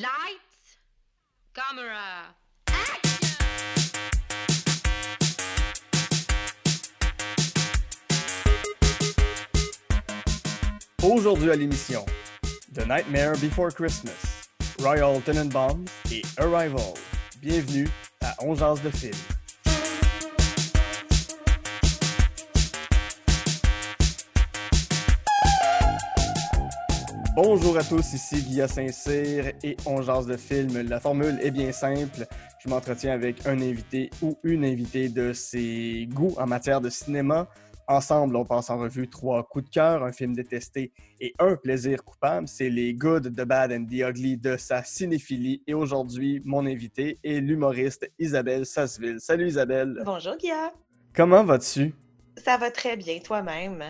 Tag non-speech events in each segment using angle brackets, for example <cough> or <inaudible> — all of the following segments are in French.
Lights, camera, Aujourd'hui à l'émission The Nightmare Before Christmas, Royal Tenenbaums et Arrival. Bienvenue à On jase de film. Bonjour à tous, ici Guilla Saint-Cyr et On jase de film. La formule est bien simple. Je m'entretiens avec un invité ou une invitée de ses goûts en matière de cinéma. Ensemble, on passe en revue trois coups de cœur, un film détesté et un plaisir coupable. C'est les Good, The Bad and The Ugly de sa cinéphilie. Et aujourd'hui, mon invité est l'humoriste Isabelle Sasseville. Salut Isabelle. Bonjour Guilla. Comment vas-tu? Ça va très bien, toi-même?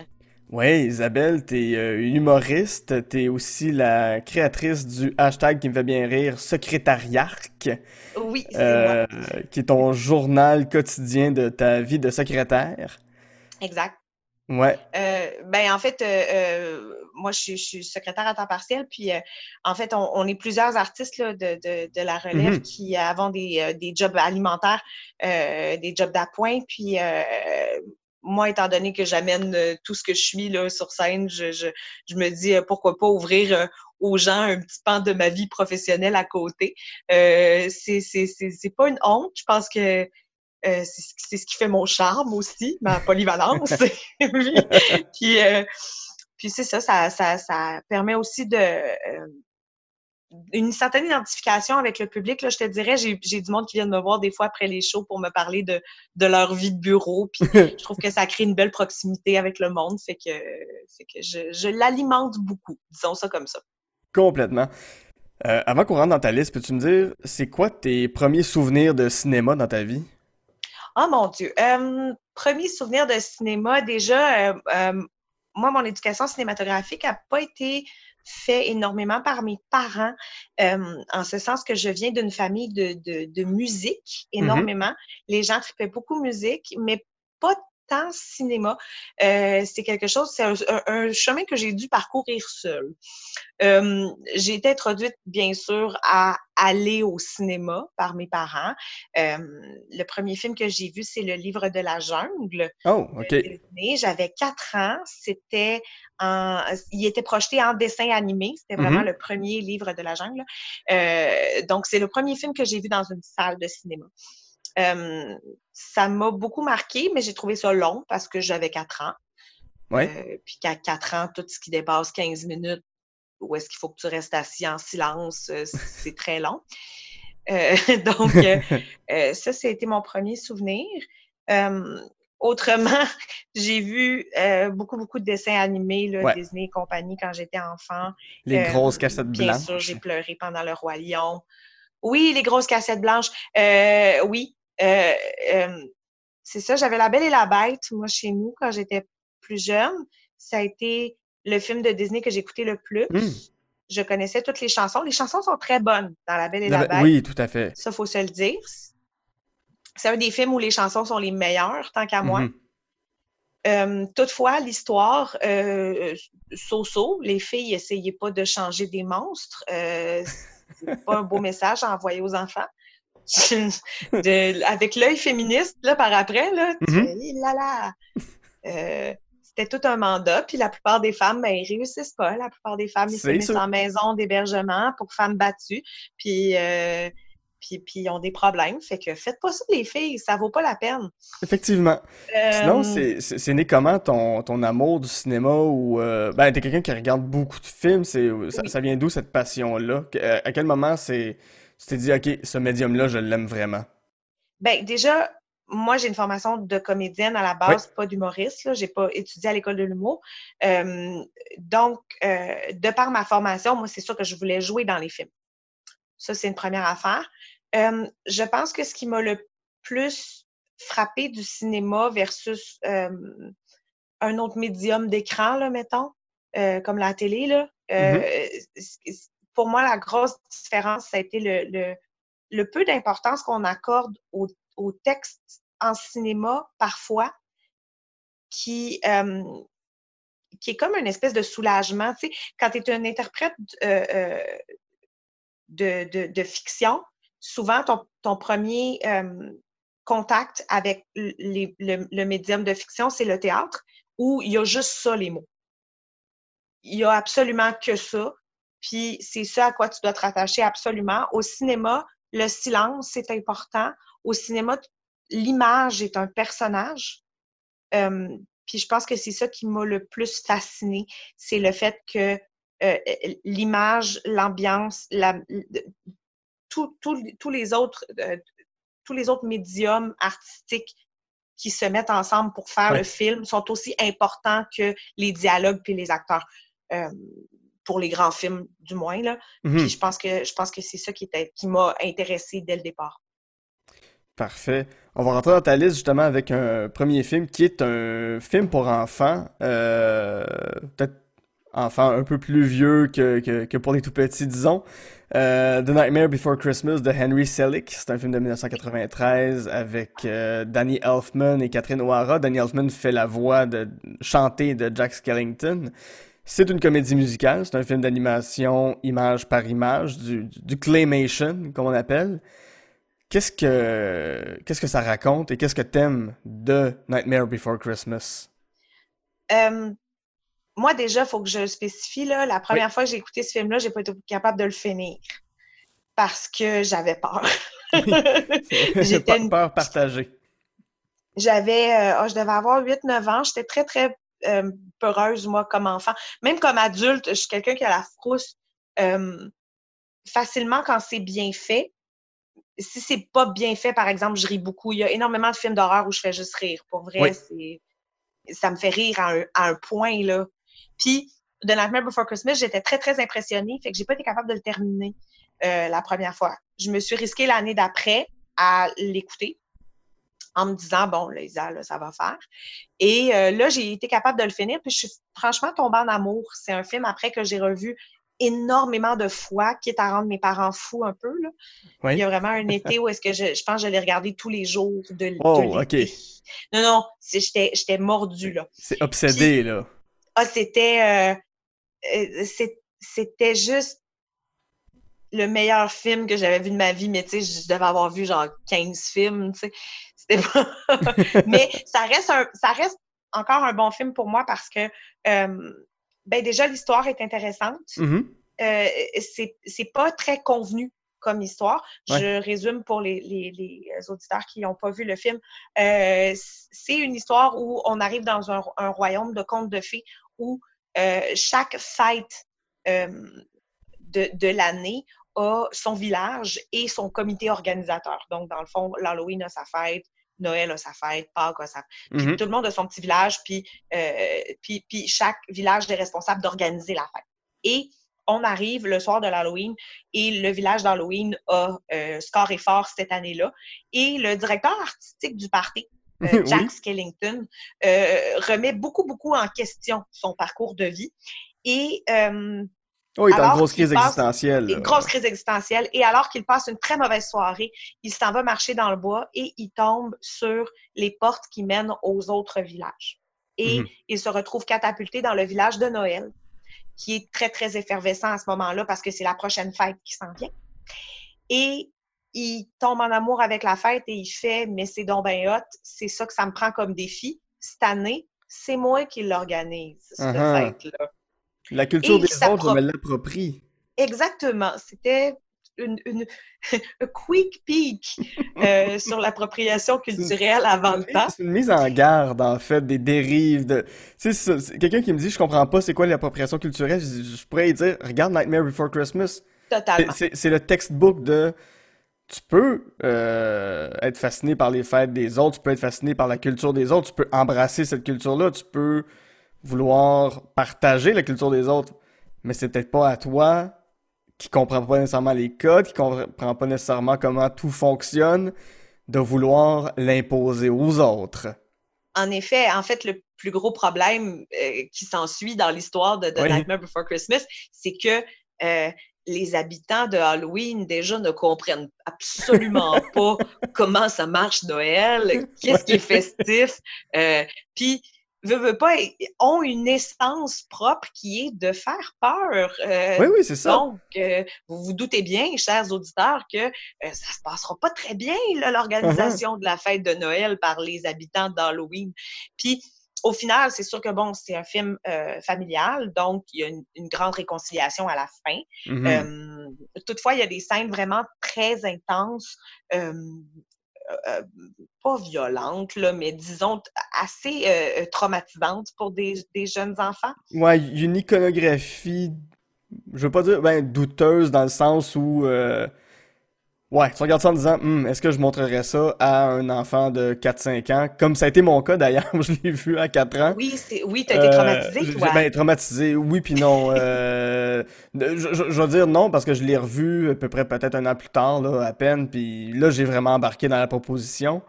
Oui, Isabelle, t'es euh, humoriste, t'es aussi la créatrice du hashtag qui me fait bien rire, Secrétariarque. Oui, c'est euh, moi. qui est ton journal quotidien de ta vie de secrétaire. Exact. Ouais. Euh, ben en fait, euh, moi je suis, je suis secrétaire à temps partiel, puis euh, en fait on, on est plusieurs artistes là, de, de, de la relève Mhm. qui avons des, des jobs alimentaires, des jobs d'appoint, puis euh, moi étant donné que j'amène euh, tout ce que je suis là sur scène, je, je, je me dis euh, pourquoi pas ouvrir euh, aux gens un petit pan de ma vie professionnelle à côté. Euh, c'est c'est c'est c'est pas une honte, je pense que euh, c'est ce- qui fait mon charme aussi, ma <laughs> polyvalence. <laughs> puis puis, euh, puis c'est ça, ça, ça, ça permet aussi de euh, une certaine identification avec le public. Là, je te dirais, j'ai j'ai du monde qui vient de me voir des fois après les shows pour me parler de, de leur vie de bureau. Puis <laughs> je trouve que ça crée une belle proximité avec le monde. Fait que, fait que je, je l'alimente beaucoup, disons ça comme ça. Complètement. Euh, avant qu'on rentre dans ta liste, peux-tu me dire, c'est quoi tes premiers souvenirs de cinéma dans ta vie? Oh mon Dieu. Euh, premier souvenir de cinéma, déjà, euh, moi, mon éducation cinématographique n'a pas été fait énormément par mes parents, euh, en ce sens que je viens d'une famille de, de, de musique énormément. Les gens tripaient beaucoup musique, mais pas tant cinéma. Euh, c'est quelque chose, c'est un, chemin que j'ai dû parcourir seul. Euh, j'ai été introduite, bien sûr, à aller au cinéma par mes parents. Euh, le premier film que j'ai vu, c'est Le Livre de la Jungle. Oh, ok. de Disney. J'avais quatre ans. C'était en, il était projeté en dessin animé. C'était vraiment Mhm. le premier livre de la jungle. Euh, donc, c'est le premier film que j'ai vu dans une salle de cinéma. Euh, ça m'a beaucoup marqué, mais j'ai trouvé ça long parce que j'avais quatre ans. Ouais. Euh, puis qu'à quatre ans, tout ce qui dépasse 15 minutes, où est-ce qu'il faut que tu restes assis en silence, euh, <laughs> c'est très long. Euh, <laughs> donc, <laughs> ça, c'était mon premier souvenir. Autrement, j'ai vu beaucoup, beaucoup de dessins animés, là, Ouais. Disney et compagnie, quand j'étais enfant. Les grosses cassettes Bien blanches. sûr, j'ai pleuré pendant Le Roi Lion. Oui, les grosses cassettes blanches. Euh, oui. Euh, euh, c'est ça, j'avais La Belle et la Bête, moi, chez nous, quand j'étais plus jeune. Ça a été le film de Disney que j'écoutais le plus. Hmm. Je connaissais toutes les chansons. Les chansons sont très bonnes dans La Belle et La Bête. Oui, tout à fait. Ça, faut se le dire. C'est un des films où les chansons sont les meilleures, tant qu'à moi. Mhm. Euh, toutefois, l'histoire, euh, so-so, les filles, essayez pas de changer des monstres. Euh, c'est pas un beau <laughs> message à envoyer aux enfants. <laughs> De- avec l'œil féministe, là, par après, là, tu Mhm. fais, là là. Euh, c'était tout un mandat, puis la plupart des femmes, ben, ils réussissent pas. La plupart des femmes, ils se mettent en maison d'hébergement pour femmes battues, puis, euh, puis, puis ils ont des problèmes. Fait que faites pas ça, les filles, ça vaut pas la peine. Effectivement. Sinon, Euh, c'est né comment ton, ton amour du cinéma ou euh, ben t'es quelqu'un qui regarde beaucoup de films, c'est ça, Oui. ça vient d'où cette passion-là? À quel moment c'est tu t'es dit OK, ce médium-là, je l'aime vraiment. Ben, déjà, moi, j'ai une formation de comédienne à la base, pas d'humoriste. là. J'ai pas étudié à l'école de l'humour. Euh, donc, euh, de par ma formation, moi, c'est sûr que je voulais jouer dans les films. Ça, c'est une première affaire. Euh, je pense que ce qui m'a le plus frappé du cinéma versus un autre médium d'écran, là, mettons, comme la télé, là, c- pour moi, la grosse différence, ça a été le, le, le peu d'importance qu'on accorde au, au texte en cinéma, parfois, qui, euh, est comme une espèce de soulagement. Tu sais, quand tu es un interprète euh, euh, de, fiction, souvent ton, premier contact avec le, médium de fiction, c'est le théâtre, où il y a juste ça, les mots. Il y a absolument que ça. Puis c'est ça à quoi tu dois te rattacher absolument. Au cinéma, le silence, c'est important. Au cinéma, l'image est un personnage. puis je pense que c'est ça qui m'a le plus fasciné, c'est le fait que euh, l'image, l'ambiance, la, tous les autres, euh, tous les autres médiums artistiques qui se mettent ensemble pour faire le film sont aussi importants que les dialogues puis les acteurs. Euh, pour les grands films, du moins. Là. Puis mhm. je pense que je pense que c'est ça qui, qui m'a intéressé dès le départ. Parfait. On va rentrer dans ta liste justement avec un premier film qui est un film pour enfants. Peut-être enfant un peu plus vieux que, que, pour les tout petits, disons. Euh, The Nightmare Before Christmas de Henry Selick. C'est un film de 1993 avec euh, Danny Elfman et Catherine O'Hara. Danny Elfman fait la voix de chantée de Jack Skellington. C'est une comédie musicale, c'est un film d'animation image par image, du, du claymation, comme on appelle. Qu'est-ce que, qu'est-ce que ça raconte et qu'est-ce que t'aimes de Nightmare Before Christmas? Euh, moi, déjà, il faut que je spécifie, là, la première fois que j'ai écouté ce film-là, j'ai pas été capable de le finir parce que j'avais peur. <laughs> J'étais une... peur partagée. J'avais, euh, oh, je devais avoir 8-9 ans. J'étais très, très euh, peureuse, moi, comme enfant. Même comme adulte, je suis quelqu'un qui a la frousse euh, facilement quand c'est bien fait. Si c'est pas bien fait, par exemple, je ris beaucoup. Il y a énormément de films d'horreur où je fais juste rire. Pour vrai, c'est ça me fait rire à un, à un point, là. Puis, The Nightmare Before Christmas, j'étais très, très impressionnée, fait que j'ai pas été capable de le terminer euh, la première fois. Je me suis risquée l'année d'après à l'écouter en me disant, bon, Lisa, là, ça va faire. Et euh, là, j'ai été capable de le finir, puis je suis franchement tombée en amour. C'est un film après que j'ai revu énormément de fois, qui est à rendre mes parents fous un peu. Là. Il y a vraiment un été où est-ce que je, je pense que je l'ai regardé tous les jours de, oh, OK. Non, non, j'étais mordue, là. C'est obsédé, là. Ah, c'était... Euh, euh c'était juste le meilleur film que j'avais vu de ma vie, mais tu sais, je devais avoir vu genre 15 films, tu sais. C'était pas... <laughs> mais ça reste, un, ça reste encore un bon film pour moi parce que, euh, ben déjà, l'histoire est intéressante. Euh, c'est pas très convenu comme histoire. Je résume pour les, les, les auditeurs qui n'ont pas vu le film. Euh, c'est une histoire où on arrive dans un, un royaume de contes de fées où euh, chaque fête euh, de, de l'année a son village et son comité organisateur. Donc, dans le fond, l'Halloween a sa fête, Noël a sa fête, Pâques a sa fête. Mm-hmm. Tout le monde a son petit village, puis, euh, puis, puis chaque village est responsable d'organiser la fête. Et on arrive le soir de l'Halloween et le village d'Halloween a euh, score et fort cette année-là. Et le directeur artistique du party, <laughs> euh, Jack Skellington, euh, remet beaucoup, beaucoup en question son parcours de vie. Et Oh, il est en grosse crise existentielle. Une grosse crise existentielle. Et alors qu'il passe une très mauvaise soirée, il s'en va marcher dans le bois et il tombe sur les portes qui mènent aux autres villages. Et mhm. il se retrouve catapulté dans le village de Noël, qui est très, très effervescent à ce moment-là parce que c'est la prochaine fête qui s'en vient. Et il tombe en amour avec la fête et il fait, mais c'est donc bien hot, c'est ça que ça me prend comme défi. Cette année, c'est moi qui l'organise, cette uh-huh. fête-là. La culture des autres, je me l'approprie. Exactement. C'était une, une <laughs> un quick peek euh, <laughs> sur l'appropriation culturelle avant le temps. C'est une mise en garde, en fait, des dérives. De... Quelqu'un qui me dit « Je comprends pas c'est quoi l'appropriation culturelle », je, pourrais dire « Regarde Nightmare Before Christmas ». Totalement. C'est le textbook de... Tu peux euh, être fasciné par les fêtes des autres, tu peux être fasciné par la culture des autres, tu peux embrasser cette culture-là, tu peux vouloir partager la culture des autres, mais c'est peut-être pas à toi qui comprend pas nécessairement les codes, qui comprend pas nécessairement comment tout fonctionne, de vouloir l'imposer aux autres. En effet, en fait, le plus gros problème euh, qui s'ensuit dans l'histoire de, Nightmare Before Christmas, c'est que euh, les habitants de Halloween déjà ne comprennent absolument <laughs> pas comment ça marche Noël, qu'est-ce qui est festif. Euh, puis veut, veut pas, ont une essence propre qui est de faire peur. Euh, oui, oui, c'est ça. Donc, euh, vous vous doutez bien, chers auditeurs, que euh, ça se passera pas très bien, l'organisation de la fête de Noël par les habitants d'Halloween. Puis, au final, c'est sûr que bon, c'est un film familial, donc il y a une, grande réconciliation à la fin. Mm-hmm. toutefois, il y a des scènes vraiment très intenses euh, pas violente, là, mais disons assez euh, traumatisante pour des, des, jeunes enfants? Ouais, une iconographie, je veux pas dire ben, douteuse dans le sens où euh, Ouais, tu regardes ça en disant, hm, est-ce que je montrerais ça à un enfant de 4-5 ans? Comme ça a été mon cas d'ailleurs, <laughs> je l'ai vu à 4 ans. Oui, c'est, oui, t'as été euh, traumatisé, toi. Ben, traumatisé, oui puis non. <laughs> euh, je, je, veux dire non parce que je l'ai revu à peu près peut-être un an plus tard, là, à peine, puis là, j'ai vraiment embarqué dans la proposition.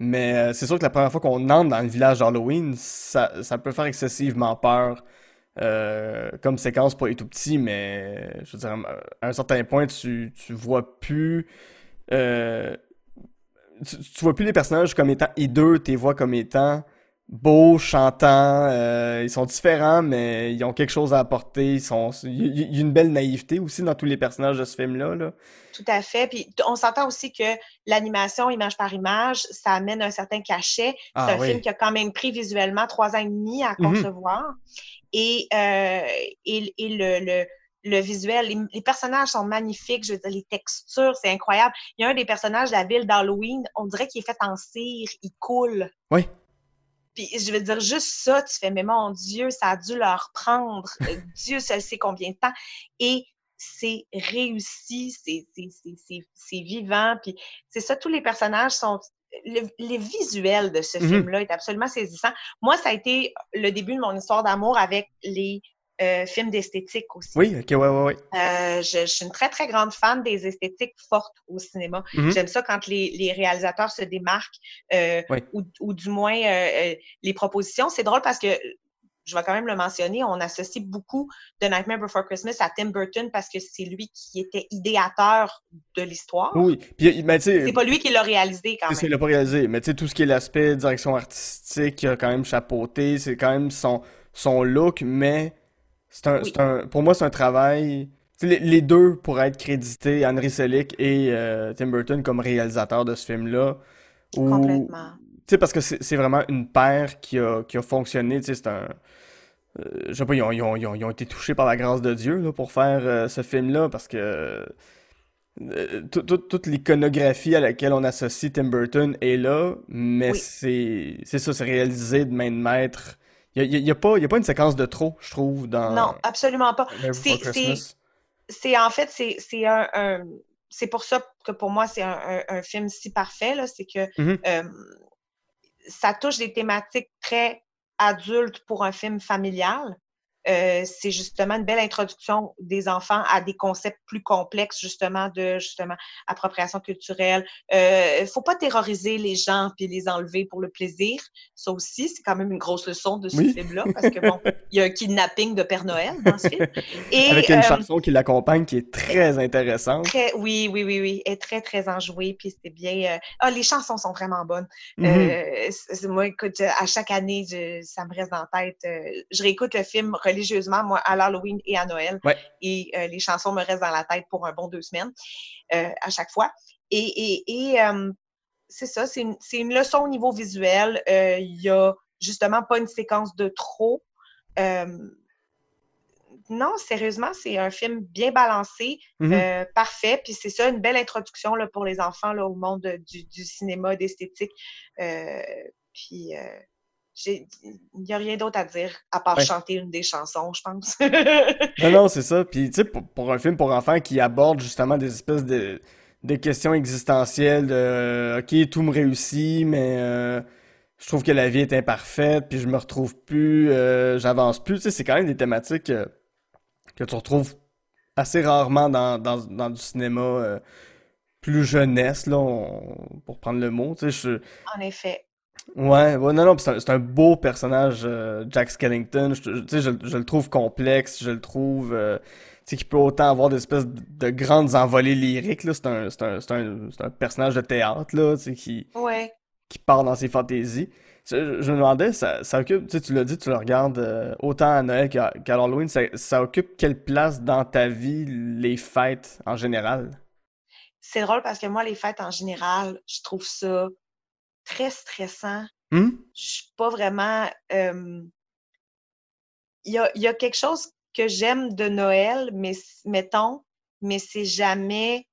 Mais euh, c'est sûr que la première fois qu'on entre dans le village d'Halloween, ça, ça peut faire excessivement peur. Euh, comme séquence pour les tout petits, mais je veux dire, à un certain point, tu, tu vois plus. Euh, tu, vois plus les personnages comme étant hideux, tu les vois comme étant beaux, chantants. Euh, ils sont différents, mais ils ont quelque chose à apporter. Ils sont, il y a une belle naïveté aussi dans tous les personnages de ce film-là. Là. Tout à fait. Puis on s'entend aussi que l'animation image par image, ça amène un certain cachet. C'est ah un film qui a quand même pris visuellement trois ans et demi à mm-hmm. concevoir. Et, euh, et, le, le, le, visuel, les, personnages sont magnifiques, je veux dire, les textures, c'est incroyable. Il y a un des personnages de la ville d'Halloween, on dirait qu'il est fait en cire, il coule. Oui. Puis je veux dire, juste ça, tu fais, mais mon Dieu, ça a dû leur prendre, euh, <laughs> Dieu seul sait combien de temps. Et c'est réussi, c'est vivant. Puis c'est ça, tous les personnages sont le, les visuels de ce mm-hmm. film-là est absolument saisissant. Moi, ça a été le début de mon histoire d'amour avec les euh, films d'esthétique aussi. Oui, ok, ouais, ouais, ouais. Euh, je, suis une très, très grande fan des esthétiques fortes au cinéma. Mm-hmm. J'aime ça quand les, les, réalisateurs se démarquent euh, ou, ou, du moins les propositions. C'est drôle parce que je vais quand même le mentionner, on associe beaucoup de Nightmare Before Christmas à Tim Burton parce que c'est lui qui était idéateur de l'histoire. Oui, puis mais c'est pas lui qui l'a réalisé quand même. C'est l'a pas réalisé, mais tu sais tout ce qui est l'aspect direction artistique, il a quand même chapeauté, c'est quand même son son look, mais c'est un, un, pour moi c'est un travail. Les, les, deux pourraient être crédités, Henry Selick et euh, Tim Burton comme réalisateurs de ce film-là. Complètement. Tu sais, parce que c'est vraiment une paire qui a, qui a fonctionné. Tu sais, c'est un. Euh, je sais pas, ils ont, ils, ont, ils, ont, été touchés par la grâce de Dieu là, pour faire euh, ce film-là parce que euh, toute l'iconographie à laquelle on associe Tim Burton est là, mais c'est ça, c'est réalisé de main de maître. Il n'y a, y a, pas, y a pas une séquence de trop, je trouve, dans. Non, absolument pas. C'est en fait, c'est un, un c'est pour ça que pour moi, c'est un, un, film si parfait, c'est que mm-hmm ça touche des thématiques très adultes pour un film familial, euh, c'est justement une belle introduction des enfants à des concepts plus complexes, justement, de justement appropriation culturelle. Il euh, faut pas terroriser les gens puis les enlever pour le plaisir. Ça aussi, c'est quand même une grosse leçon de ce film-là, parce que bon, il y a un kidnapping de Père Noël dans ce film. <laughs> Et, Avec une euh, chanson qui l'accompagne qui est très intéressante. Très, oui, oui, oui, oui. Elle est très, très enjouée, puis c'était bien. Ah, les chansons sont vraiment bonnes. Mm-hmm. moi, écoute, à chaque année, ça me reste la tête. je réécoute le film religieusement, moi, à l'Halloween et à Noël. Et euh, les chansons me restent dans la tête pour un bon deux semaines euh, à chaque fois. Et, et, euh, c'est ça, c'est une, une, leçon au niveau visuel. Il n'y a justement pas une séquence de trop. non, sérieusement, c'est un film bien balancé, mm-hmm. parfait. Puis c'est ça, une belle introduction là, pour les enfants là, au monde du, du cinéma, d'esthétique. puis il n'y a rien d'autre à dire à part chanter une des chansons, je pense. <laughs> non, non, c'est ça. Puis, tu sais, pour, un film pour enfants qui aborde justement des espèces de, questions existentielles de OK, tout me réussit, mais euh, je trouve que la vie est imparfaite, puis je me retrouve plus, euh, j'avance plus. Tu sais, c'est quand même des thématiques euh, que tu retrouves assez rarement dans, dans, du cinéma plus jeunesse, là, pour prendre le mot. Tu sais, En effet. Ouais, ouais, non, non, c'est un, beau personnage, euh, Jack Skellington. Je, je, je, le trouve complexe, je le trouve, euh, tu sais, qui peut autant avoir des espèces de grandes envolées lyriques, là. C'est un, un, un, un, personnage de théâtre, là, tu sais, qui, ouais. qui part dans ses fantaisies. Je, me demandais, ça, ça occupe, tu sais, tu l'as dit, tu le regardes euh, autant à Noël qu'à qu'à Halloween, ça, ça occupe quelle place dans ta vie, les fêtes en général? C'est drôle parce que moi, les fêtes en général, je trouve ça très stressant. Hmm? Je suis pas vraiment. euh, Il y a, il y a quelque chose que j'aime de Noël, mais mettons, mais c'est jamais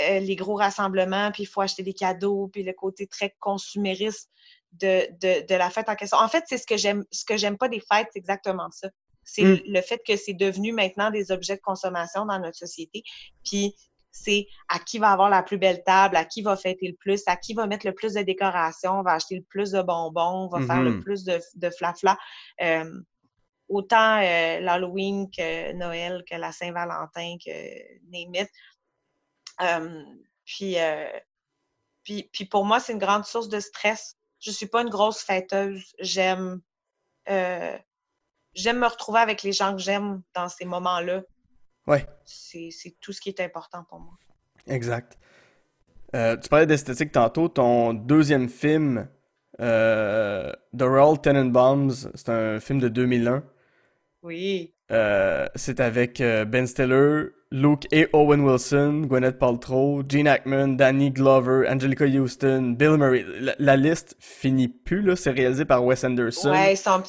euh, les gros rassemblements, puis il faut acheter des cadeaux, puis le côté très consumériste de, de, de la fête en question. En fait, c'est ce que j'aime, ce que j'aime pas des fêtes, c'est exactement ça. C'est Mm. le fait que c'est devenu maintenant des objets de consommation dans notre société. Puis c'est à qui va avoir la plus belle table, à qui va fêter le plus, à qui va mettre le plus de décorations, va acheter le plus de bonbons, va faire le Mhm. plus de, de flafla. Euh, autant euh, l'Halloween que Noël, que la Saint-Valentin, que name it. Euh, puis, puis, puis pour moi, c'est une grande source de stress. Je suis pas une grosse fêteuse. J'aime j'aime me retrouver avec les gens que j'aime dans ces moments-là. Ouais, C'est tout ce qui est important pour moi. exact. Euh, tu parlais d'esthétique tantôt, ton deuxième film, euh, The Royal Tenenbaums, c'est un film de 2001. Oui. Euh, c'est avec euh, Ben Stiller, Luke et Owen Wilson, Gwyneth Paltrow, Gene Hackman, Danny Glover, Angelica Houston, Bill Murray. La, la liste finit plus, là. C'est réalisé par Wes Anderson. Ouais, ils sont,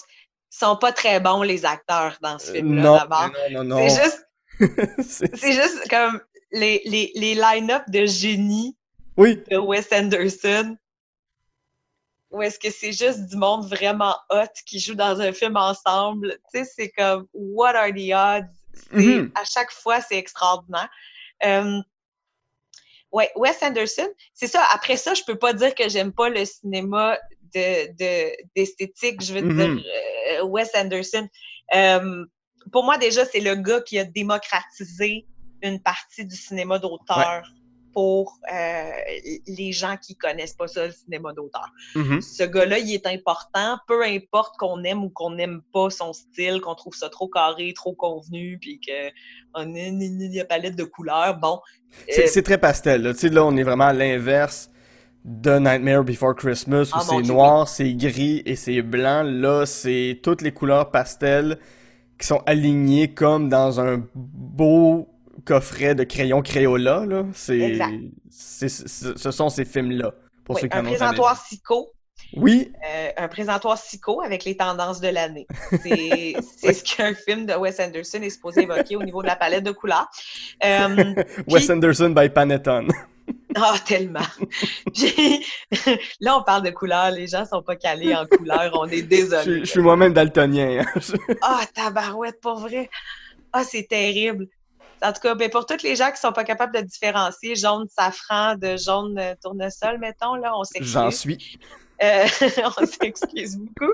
sont pas très bons, les acteurs, dans ce film-là, d'abord. non, non, non. C'est juste, <laughs> C'est- juste comme les, les, les line-up de génie Oui, de Wes Anderson. Ou est-ce que c'est juste du monde vraiment hot qui joue dans un film ensemble? Tu sais, c'est comme What are the odds? Mhm. À chaque fois, c'est extraordinaire. Euh, ouais, Wes Anderson, c'est ça. Après ça, je peux pas dire que j'aime pas le cinéma de, de, d'esthétique. Je veux Mhm. dire, euh, Wes Anderson. Euh, pour moi, déjà, c'est le gars qui a démocratisé une partie du cinéma d'auteur pour euh, les gens qui connaissent pas ça, le cinéma d'auteur. Mhm. Ce gars-là, il est important, peu importe qu'on aime ou qu'on n'aime pas son style, qu'on trouve ça trop carré, trop convenu, puis que on a une palette de couleurs. Bon, C'est euh, c'est très pastel, là. Tu sais, là, on est vraiment à l'inverse de Nightmare Before Christmas, où Ah, c'est noir, c'est gris et c'est blanc. Là, c'est toutes les couleurs pastel qui sont alignées comme dans un beau coffret de crayons Crayola, là. C'est, ce sont ces films-là, pour oui, ceux qui un présentoir Sico. Oui, euh, un présentoir Sico avec les tendances de l'année. <laughs> C'est ce qu'un film de Wes Anderson est supposé évoquer au niveau de la palette de couleurs. Euh, <laughs> Wes puis- Anderson by Panettone. <laughs> Ah, tellement. Puis, <laughs> là, on parle de couleurs. Les gens sont pas calés en couleurs. On est Je, désolé. je suis moi-même daltonien. hein. <laughs> Ah, tabarouette, pour vrai. Ah, c'est terrible. En tout cas, ben, pour toutes les gens qui sont pas capables de différencier jaune safran de jaune euh, tournesol, mettons, là, on s'excuse. J'en suis. Euh, on s'excuse beaucoup.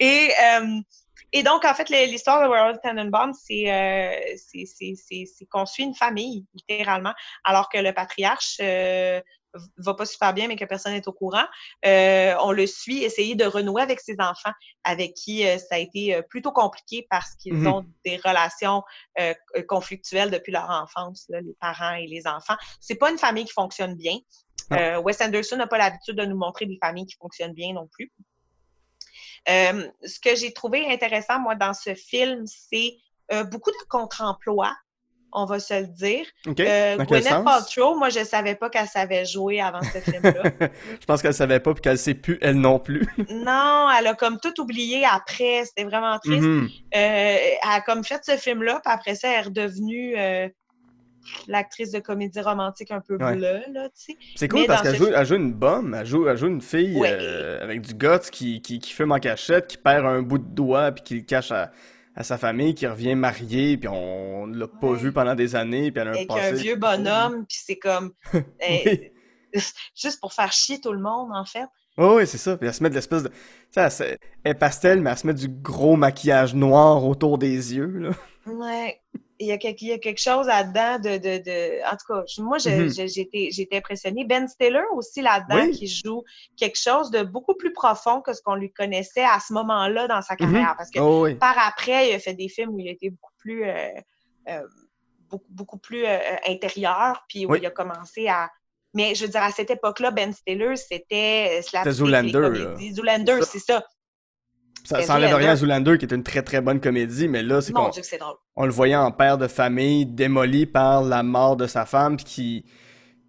Et, euh, et donc, en fait, l'histoire de Royal Tenenbaum, c'est euh, qu'on suit une famille, littéralement, alors que le patriarche euh, va pas super bien, mais que personne n'est au courant. Euh, on le suit essayer de renouer avec ses enfants, avec qui euh, ça a été euh, plutôt compliqué parce qu'ils Mhm. ont des relations euh, conflictuelles depuis leur enfance, là, les parents et les enfants. C'est pas une famille qui fonctionne bien. Euh, Wes Anderson n'a pas l'habitude de nous montrer des familles qui fonctionnent bien non plus. Euh, ce que j'ai trouvé intéressant, moi, dans ce film, c'est euh, beaucoup de contre-emploi, on va se le dire. OK? Euh, Gwyneth? Paltrow, moi, je savais pas qu'elle savait jouer avant ce film-là. <laughs> je pense qu'elle savait pas puis qu'elle sait plus, elle non plus. <laughs> non, elle a comme tout oublié après. C'était vraiment triste. Mhm. Euh, elle a comme fait ce film-là, puis après ça, elle est redevenue l'actrice de comédie romantique un peu Ouais. bleue, là, tu sais. C'est cool Mais parce qu'elle ce joue, elle joue une bombe, elle joue, elle joue une fille Ouais. euh, avec du guts qui, qui, qui fume en cachette, qui perd un bout de doigt puis qui le cache à, à sa famille, qui revient mariée puis on l'a pas Ouais. vu pendant des années puis elle a un Avec passé un vieux bonhomme, puis c'est comme... <laughs> Oui. euh, <laughs> juste pour faire chier tout le monde, en fait. Oui, oui, c'est ça. Puis elle se met de l'espèce de. Se- elle est pastel, mais elle se met du gros maquillage noir autour des yeux, là. Ouais. Il y a quelque, il y a quelque chose là-dedans de, de, de... En tout cas, moi, je- Mhm. je- j'ai été j'ai été impressionnée. Ben Stiller aussi là-dedans, Oui. qui joue quelque chose de beaucoup plus profond que ce qu'on lui connaissait à ce moment-là dans sa Mhm. carrière. Parce que Oh, oui. par après, il a fait des films où il était beaucoup plus, euh, euh, beaucoup, beaucoup plus euh, intérieur, puis où Oui. il a commencé à Mais je veux dire, à cette époque-là, Ben Stiller, c'était C'était Zoolander. Zoolander, c'est ça. Ça, ça enlève rien à Zoolander, qui est une très très bonne comédie, mais là, c'est qu'on on le voyait en père de famille, démoli par la mort de sa femme, puis qui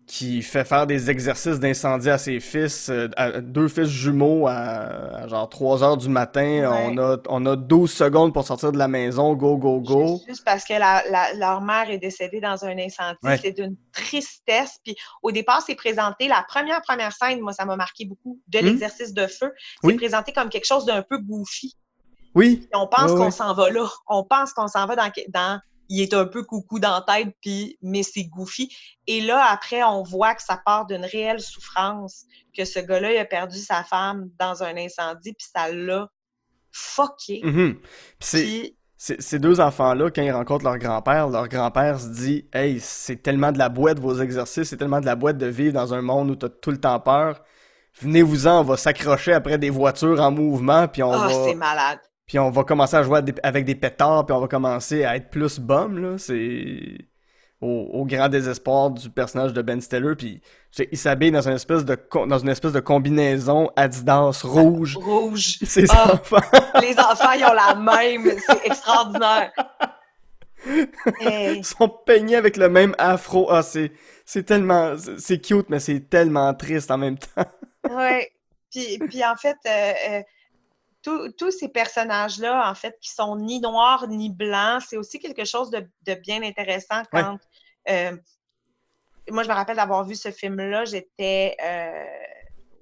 qui fait faire des exercices d'incendie à ses fils, euh, à deux fils jumeaux à, genre 3 heures du matin. On, a, on a 12 secondes pour sortir de la maison, go, go, go. Juste parce que la, leur mère est décédée dans un incendie. C'est d'une tristesse. Puis au départ, c'est présenté, la première, première scène, moi, ça m'a marqué beaucoup, de hmm? l'exercice de feu. C'est présenté comme quelque chose d'un peu goofy. Oui. on pense qu'on s'en va là. On pense qu'on s'en va dans, dans il est un peu coucou dans la tête, puis, mais c'est goofy. Et là, après, on voit que ça part d'une réelle souffrance, que ce gars-là, a perdu sa femme dans un incendie, puis ça l'a fucké. Mm-hmm. Ces deux enfants-là, quand ils rencontrent leur grand-père, leur grand-père se dit Hey, c'est tellement de la boîte vos exercices, c'est tellement de la boîte de vivre dans un monde où t'as tout le temps peur. Venez-vous-en, on va s'accrocher après des voitures en mouvement, puis on ah, va. c'est malade puis on va commencer à jouer avec des pétards, puis on va commencer à être plus bum, là. C'est au, grand désespoir du personnage de Ben Stiller, puis il s'habille dans une espèce de dans une espèce de combinaison Adidas rouge. <laughs> Rouge. Ses ah, enfants. <laughs> les enfants, ils ont la même. C'est extraordinaire. <laughs> Ils sont peignés avec le même afro. Ah, c'est, c'est tellement... C'est cute, mais c'est tellement triste en même temps. ouais. Puis, puis en fait... Euh, euh tous ces personnages-là, en fait, qui sont ni noirs ni blancs, c'est aussi quelque chose de, bien intéressant quand. Euh, moi, je me rappelle d'avoir vu ce film-là, j'étais euh,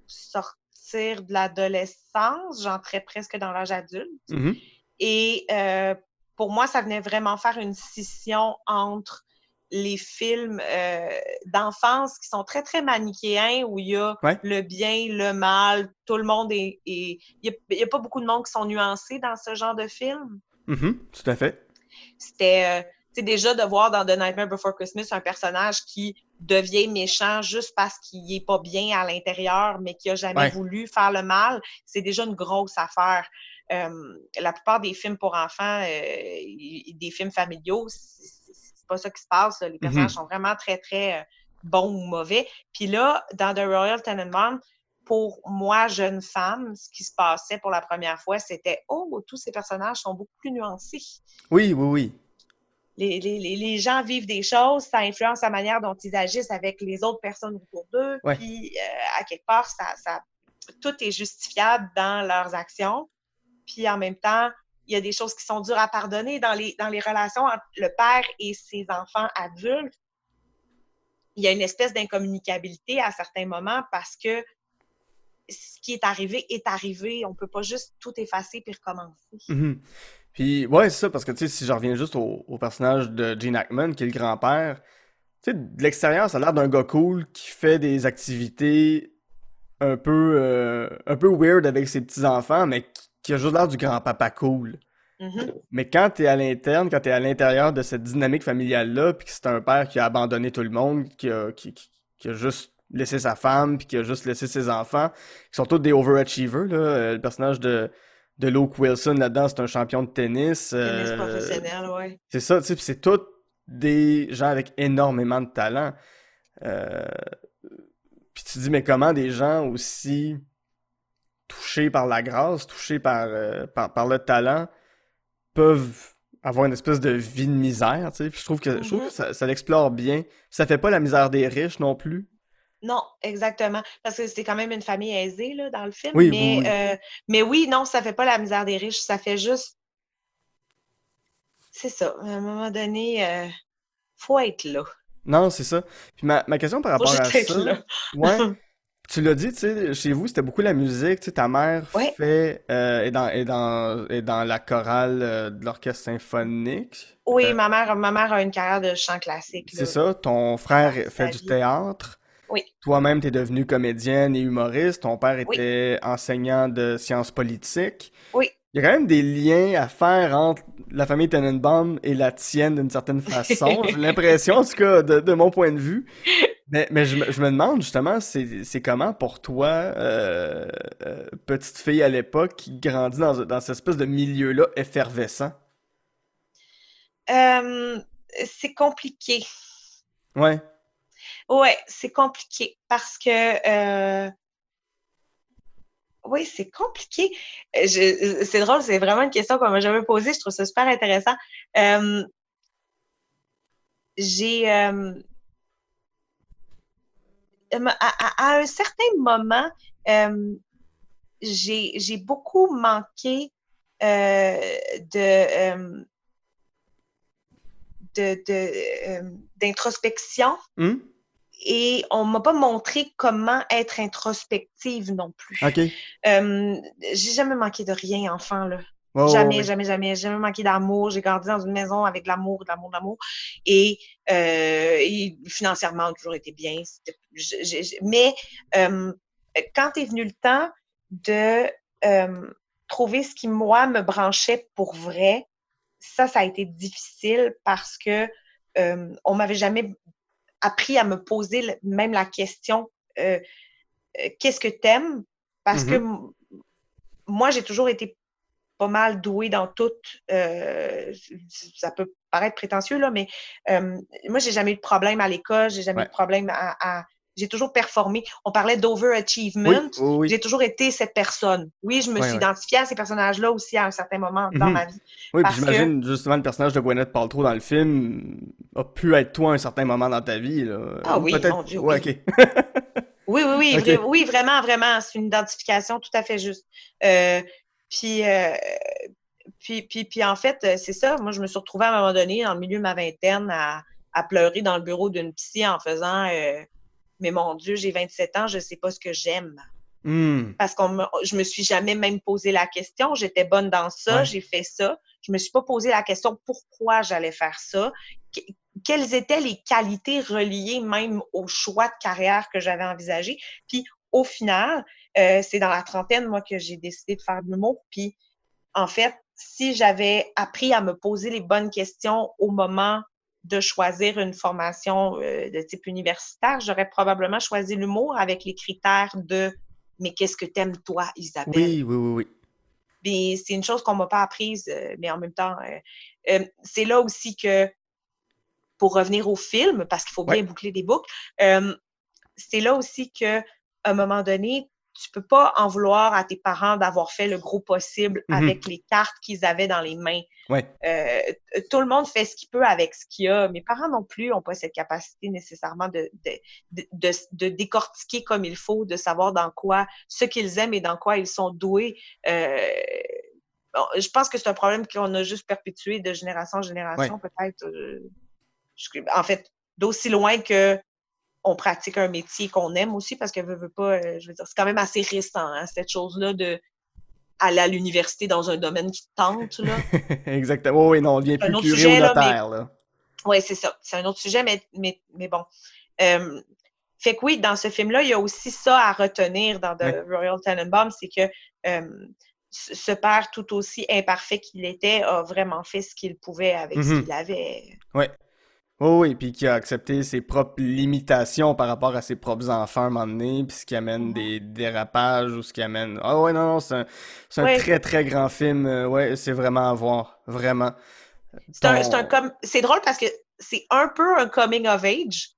sortir de l'adolescence, j'entrais presque dans l'âge adulte. Mm-hmm. Et euh, pour moi, ça venait vraiment faire une scission entre les films euh, d'enfance qui sont très, très manichéens, où il y a le bien, le mal, tout le monde est... Il n'y a, pas beaucoup de monde qui sont nuancés dans ce genre de film. Mm-hmm, tout à fait. C'était... Euh, déjà de voir dans The Nightmare Before Christmas un personnage qui devient méchant juste parce qu'il n'est pas bien à l'intérieur, mais qui n'a jamais voulu faire le mal, c'est déjà une grosse affaire. Euh, la plupart des films pour enfants, des films familiaux, c'est pas ça qui se passe. Les personnages mhm. sont vraiment très, très euh, bons ou mauvais. Puis là, dans The Royal Tenenbaum, pour moi, jeune femme, ce qui se passait pour la première fois, c'était Oh, tous ces personnages sont beaucoup plus nuancés. Oui, oui, oui. Les, les, les, gens vivent des choses, ça influence la manière dont ils agissent avec les autres personnes autour d'eux. Puis, euh, à quelque part, ça, ça, tout est justifiable dans leurs actions. Puis, en même temps, il y a des choses qui sont dures à pardonner dans les, dans les relations entre le père et ses enfants adultes. Il y a une espèce d'incommunicabilité à certains moments parce que ce qui est arrivé est arrivé. On peut pas juste tout effacer puis recommencer. Mm-hmm. Puis, ouais, c'est ça, parce que, tu sais, si je reviens juste au, personnage de Gene Hackman, qui est le grand-père, tu sais, de l'extérieur, ça a l'air d'un gars cool qui fait des activités un peu, euh, un peu weird avec ses petits-enfants, mais qui qui a juste l'air du grand-papa cool. Mm-hmm. Mais quand t'es à l'interne, quand t'es à l'intérieur de cette dynamique familiale-là, puis que c'est un père qui a abandonné tout le monde, qui a, qui, a juste laissé sa femme, puis qui a juste laissé ses enfants, qui sont tous des overachievers, là. Euh, le personnage de, de Luke Wilson là-dedans, c'est un champion de tennis. Tennis euh, professionnel, ouais. C'est ça, tu sais, c'est tous des gens avec énormément de talent. Euh, puis tu te dis, mais comment des gens aussi touchés par la grâce, touchés par, euh, par, le talent, peuvent avoir une espèce de vie de misère, tu sais. je trouve que, je trouve que mhm. ça, l'explore bien. Ça fait pas la misère des riches non plus. Non, exactement. Parce que c'est quand même une famille aisée là, dans le film. Oui, mais, oui, euh, mais oui, non, ça fait pas la misère des riches. Ça fait juste. C'est ça. À un moment donné, euh, faut être là. Non, c'est ça. Puis ma, ma question par rapport à ça. Là. ouais. <laughs> Tu l'as dit, tu sais, chez vous, c'était beaucoup la musique. Tu sais, ta mère fait euh, est, dans, est, dans, est dans la chorale euh, de l'orchestre symphonique. Oui, euh, ma, mère, ma mère a une carrière de chant classique. C'est ça. Ton frère fait du théâtre. Oui. Toi-même, tu es devenue comédienne et humoriste. Ton père était enseignant de sciences politiques. Oui. Il y a quand même des liens à faire entre la famille Tenenbaum et la tienne d'une certaine façon. <laughs> J'ai l'impression, en tout cas, de, de, mon point de vue. Mais, mais je, je, me demande justement, c'est comment pour toi, euh, euh, petite fille à l'époque, qui grandit dans, dans cette espèce de milieu-là effervescent? Euh, c'est compliqué. Ouais. Ouais, c'est compliqué parce que oui, c'est compliqué. C'est drôle, c'est vraiment une question qu'on m'a jamais posée. Je trouve ça super intéressant. J'ai à, un certain moment, j'ai beaucoup manqué de d'introspection. De, hmm? Et on m'a pas montré comment être introspective non plus. Euh, j'ai jamais manqué de rien, enfant, là. Jamais, jamais, jamais, jamais manqué d'amour. J'ai grandi dans une maison avec de l'amour, de l'amour, de l'amour. Et, euh, et, financièrement, toujours été bien. mais euh, quand est venu le temps de euh, trouver ce qui, moi, me branchait pour vrai, ça, ça a été difficile parce que on m'avait jamais appris à me poser même la question qu'est-ce que t'aimes? Parce que mm-hmm. moi, j'ai toujours été pas mal douée dans tout. ça peut paraître prétentieux, là, mais moi, j'ai jamais eu de problème à l'école, j'ai jamais eu de problème à, j'ai toujours performé. On parlait d'overachievement. J'ai toujours été cette personne. Oui, je me suis identifiée à ces personnages-là aussi à un certain moment dans mhm. ma vie. Oui, puis j'imagine justement le personnage de Gwyneth Paltrow dans le film a pu être toi à un certain moment dans ta vie. Là. Ah oui, mon Dieu. oui. oui, oui, <laughs> oui, oui, vraiment, vraiment. C'est une identification tout à fait juste. Euh, puis, euh, puis, puis, puis, en fait, c'est ça. Moi, je me suis retrouvée à un moment donné, dans le milieu de ma vingtaine, à, à pleurer dans le bureau d'une psy en faisant euh, mais mon Dieu, j'ai 27 ans, je ne sais pas ce que j'aime. Hmm. Parce que je me suis jamais même posé la question. J'étais bonne dans ça, j'ai fait ça. Je me suis pas posé la question pourquoi j'allais faire ça. quelles étaient les qualités reliées même au choix de carrière que j'avais envisagé. Puis au final, euh, c'est dans la trentaine, moi, que j'ai décidé de faire de l'humour. Puis en fait, si j'avais appris à me poser les bonnes questions au moment de choisir une formation euh, de type universitaire, j'aurais probablement choisi l'humour avec les critères de mais qu'est-ce que t'aimes toi, Isabelle? Oui, oui, oui, oui. c'est une chose qu'on m'a pas apprise, euh, mais en même temps, euh, c'est là aussi que, pour revenir au film, parce qu'il faut bien boucler des boucles, c'est là aussi que, à un moment donné, tu peux pas en vouloir à tes parents d'avoir fait le gros possible mm-hmm. avec les cartes qu'ils avaient dans les mains. Euh, tout le monde fait ce qu'il peut avec ce qu'il a. Mes parents non plus n'ont pas cette capacité nécessairement de, de, décortiquer comme il faut, de savoir dans quoi, ce qu'ils aiment et dans quoi ils sont doués. Euh, je pense que c'est un problème qu'on a juste perpétué de génération en génération, peut-être. Euh, en fait, d'aussi loin que on pratique un métier qu'on aime aussi parce que veut, veut pas, euh, je veux dire, c'est quand même assez récent, hein, cette chose-là de aller à l'université dans un domaine qui tente, là. <laughs> Exactement. Oui, non, on devient plus curé sujet, là, là. Oui, c'est ça. C'est un autre sujet, mais, mais, mais bon. Euh, fait que oui, dans ce film-là, il y a aussi ça à retenir dans The Royal Tenenbaum, c'est que euh, ce père, tout aussi imparfait qu'il était, a vraiment fait ce qu'il pouvait avec ce mm-hmm. qu'il avait. Oui. Oh oui, puis qui a accepté ses propres limitations par rapport à ses propres enfants à un moment donné, puis ce qui amène des dérapages ou ce qui amène... Ah ouais, non, non, c'est un, un très, très grand film. Euh, ouais, c'est vraiment à voir. Vraiment. C'est un, un comme... C'est drôle parce que c'est un peu un coming of age.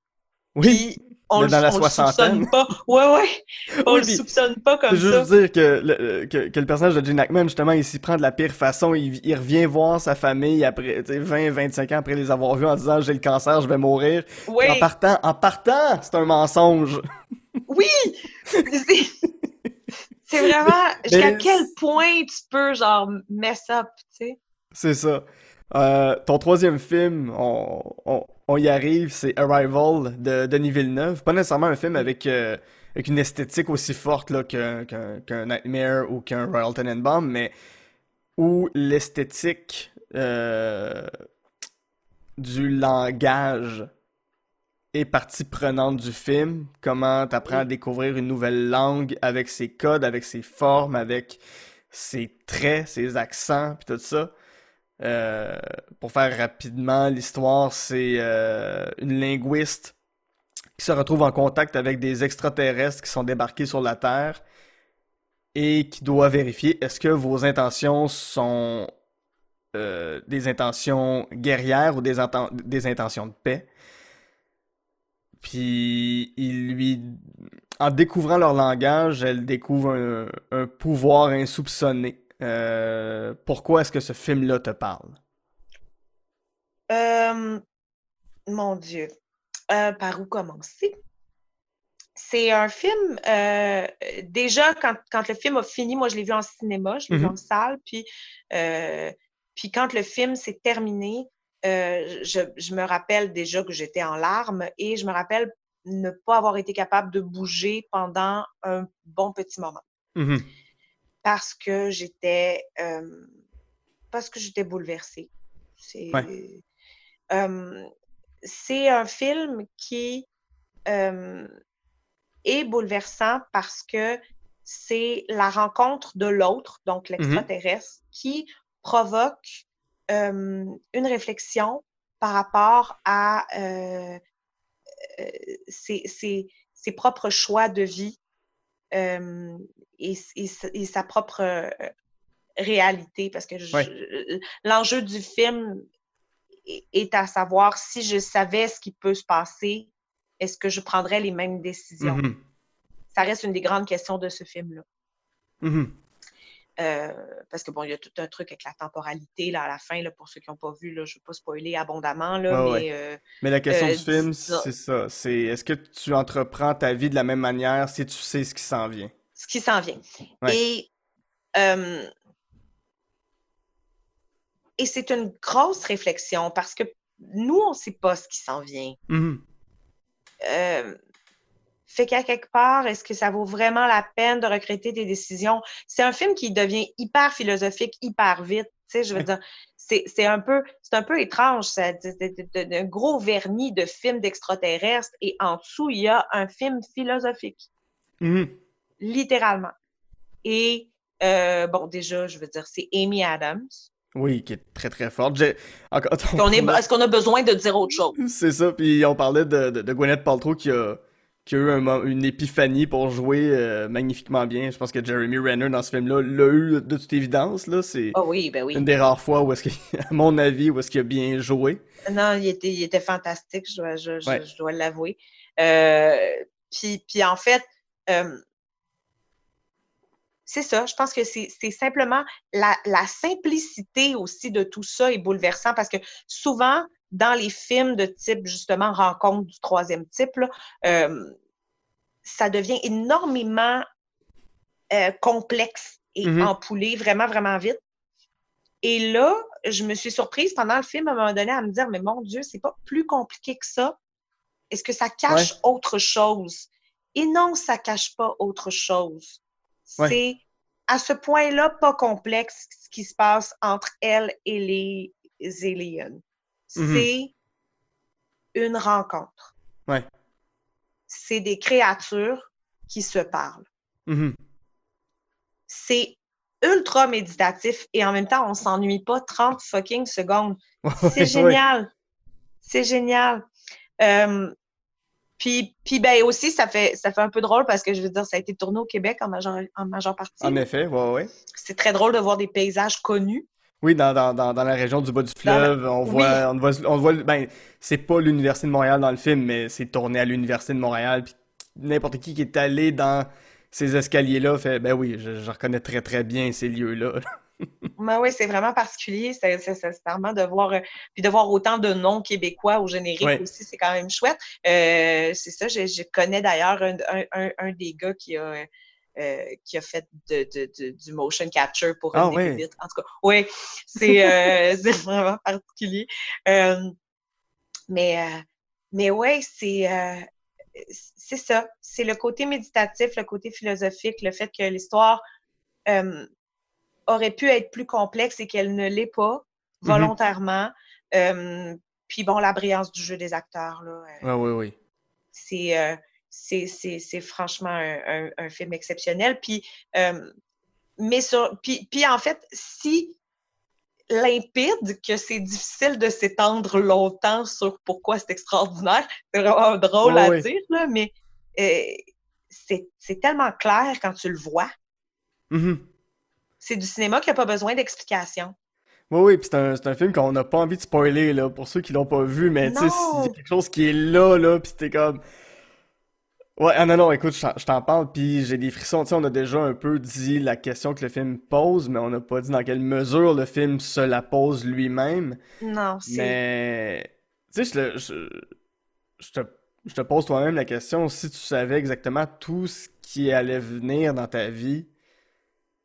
Oui on, dans la soixantaine. Le soupçonne pas. Ouais, ouais. <laughs> On le soupçonne pas comme ça. Je veux dire que le, que, que, le personnage de Gene Hackman, justement, il s'y prend de la pire façon. Il, il revient voir sa famille après 20, 25 ans après les avoir vus en disant j'ai le cancer, je vais mourir. Oui. En partant, en partant, c'est un mensonge. <laughs> Oui! C'est vraiment jusqu'à quel point tu peux, genre, mess up, tu sais? C'est ça. Euh, ton troisième film, on, y arrive, c'est Arrival de Denis Villeneuve. Pas nécessairement un film avec, euh, avec une esthétique aussi forte qu'un Nightmare ou qu'un Royal Tenenbaum, mais où l'esthétique euh, du langage est partie prenante du film. Comment t'apprends à découvrir une nouvelle langue avec ses codes, avec ses formes, avec ses traits, ses accents, puis tout ça. Euh, pour faire rapidement l'histoire, c'est euh, une linguiste qui se retrouve en contact avec des extraterrestres qui sont débarqués sur la Terre et qui doit vérifier est-ce que vos intentions sont euh, des intentions guerrières ou des, intentions de paix. Puis il lui, en découvrant leur langage, elle découvre un pouvoir insoupçonné. Euh, pourquoi est-ce que ce film-là te parle? Euh, mon Dieu, Euh, par où commencer? C'est un film, déjà, quand, quand le film a fini, moi, je l'ai vu en cinéma, je l'ai vu en salle, puis, puis quand le film s'est terminé, je, je me rappelle déjà que j'étais en larmes et je me rappelle ne pas avoir été capable de bouger pendant un bon petit moment Mhm. Parce que j'étais euh, parce que j'étais bouleversée. C'est Ouais. euh, c'est un film qui euh, est bouleversant parce que c'est la rencontre de l'autre, donc l'extraterrestre, qui provoque une réflexion par rapport à ses, ses- ses propres choix de vie euh, et, et- et sa propre euh, réalité. Parce que Ouais. l'enjeu du film est- à savoir si je savais ce qui peut se passer, est-ce que je prendrais les mêmes décisions? Mhm. Ça reste une des grandes questions de ce film-là. Mhm. Euh, parce que bon, il y a tout un truc avec la temporalité là, à la fin, là, pour ceux qui n'ont pas vu, là, je ne vais pas spoiler abondamment, là, mais euh, Mais la question Euh, du film, c'est ça. C'est est-ce que tu entreprends ta vie de la même manière si tu sais ce qui s'en vient? ce qui s'en vient. Ouais. Et, et c'est une grosse réflexion parce que nous, on ne sait pas ce qui s'en vient. Euh, fait qu'à quelque part, est-ce que ça vaut vraiment la peine de regretter tes décisions? C'est un film qui devient hyper philosophique, hyper vite. Tu sais, je veux dire, c'est c'est un peu, c'est un peu étrange, ça, un gros vernis de films d'extraterrestres et en dessous, il y a un film philosophique, Mhm. littéralement. Et euh, bon, déjà, je veux dire, c'est Amy Adams. Oui, qui est très très forte. Encore, Est-ce qu'on a besoin de dire autre chose? C'est ça, puis on parlait de, de, de Gwyneth Paltrow qui a, qui a eu un une épiphanie pour jouer euh, magnifiquement bien. Je pense que Jeremy Renner dans ce film-là l'a eu de toute évidence. Là. C'est Ah oui, ben oui. une des rares fois où est-ce qu'il, <laughs> à mon avis, où est-ce qu'il a bien joué. Non, il était, il était fantastique, je dois, je, je- Ouais. je dois l'avouer. Euh, puis, puis en fait, euh, c'est ça, je pense que c'est c'est simplement la, la simplicité aussi de tout ça est bouleversant parce que souvent, dans les films de type, justement, rencontre du troisième type, là, euh, ça devient énormément euh, complexe et Mhm. empoulé vraiment, vraiment vite. Et là, je me suis surprise pendant le film à un moment donné à me dire, mais mon Dieu, c'est pas plus compliqué que ça. Est-ce que ça cache autre chose? Et non, ça cache pas autre chose. Ouais. C'est à ce point-là pas complexe ce qui se passe entre elle et les aliens. Mhm. C'est une rencontre. Ouais. C'est des créatures qui se parlent Mhm. c'est ultra méditatif et en même temps, on s'ennuie pas 30 fucking secondes. <laughs> C'est Ouais, génial. C'est génial. Euh, puis, puis ben aussi, ça fait, ça fait un peu drôle parce que je veux dire, ça a été tourné au Québec en majeure, en majeure partie. En effet, ouais, ouais. C'est très drôle de voir des paysages connus. Oui, dans, dans, dans, la région du bas du la- fleuve, on oui. voit, on voit, on voit, ben, c'est pas l'Université de Montréal dans le film, mais c'est tourné à l'Université de Montréal, puis n'importe qui qui est allé dans ces escaliers-là fait, ben oui, je, je reconnais très très bien ces lieux-là. Mais <laughs> oui, c'est vraiment particulier. C'est vraiment de voir, euh, puis de voir autant de noms québécois au générique aussi, c'est quand même chouette. Euh, c'est ça, je, je connais d'ailleurs un, un- un- un des gars qui a, euh, qui a fait de, de- de- du motion capture pour Ah bébites. En tout cas, oui, c'est euh, <laughs> vraiment particulier. Euh, mais, mais ouais, c'est c'est ça. C'est le côté méditatif, le côté philosophique, le fait que l'histoire aurait pu être plus complexe et qu'elle ne l'est pas Mhm. volontairement. Puis bon, la brillance du jeu des acteurs, là, Ouais, oui, oui. c'est c'est- c'est- c'est franchement un, un- un film exceptionnel. Puis, euh, mais sur, puis, puis en fait, si limpide que c'est difficile de s'étendre longtemps sur pourquoi c'est extraordinaire, <laughs> c'est vraiment drôle à dire, là, mais euh, c'est c'est tellement clair quand tu le vois. Mhm. C'est du cinéma qui n'a pas besoin d'explication. Oui, oui, puis c'est un, c'est un film qu'on n'a pas envie de spoiler, là, pour ceux qui l'ont pas vu, mais tu sais, c'est quelque chose qui est là, là, puis t'es comme... Ouais, ah non, non, écoute, je t'en parle, puis j'ai des frissons, tu sais, on a déjà un peu dit la question que le film pose, mais on n'a pas dit dans quelle mesure le film se la pose lui-même, Non, c'est. mais... Tu sais, je, le- je, je te, je te pose toi-même la question, si tu savais exactement tout ce qui allait venir dans ta vie,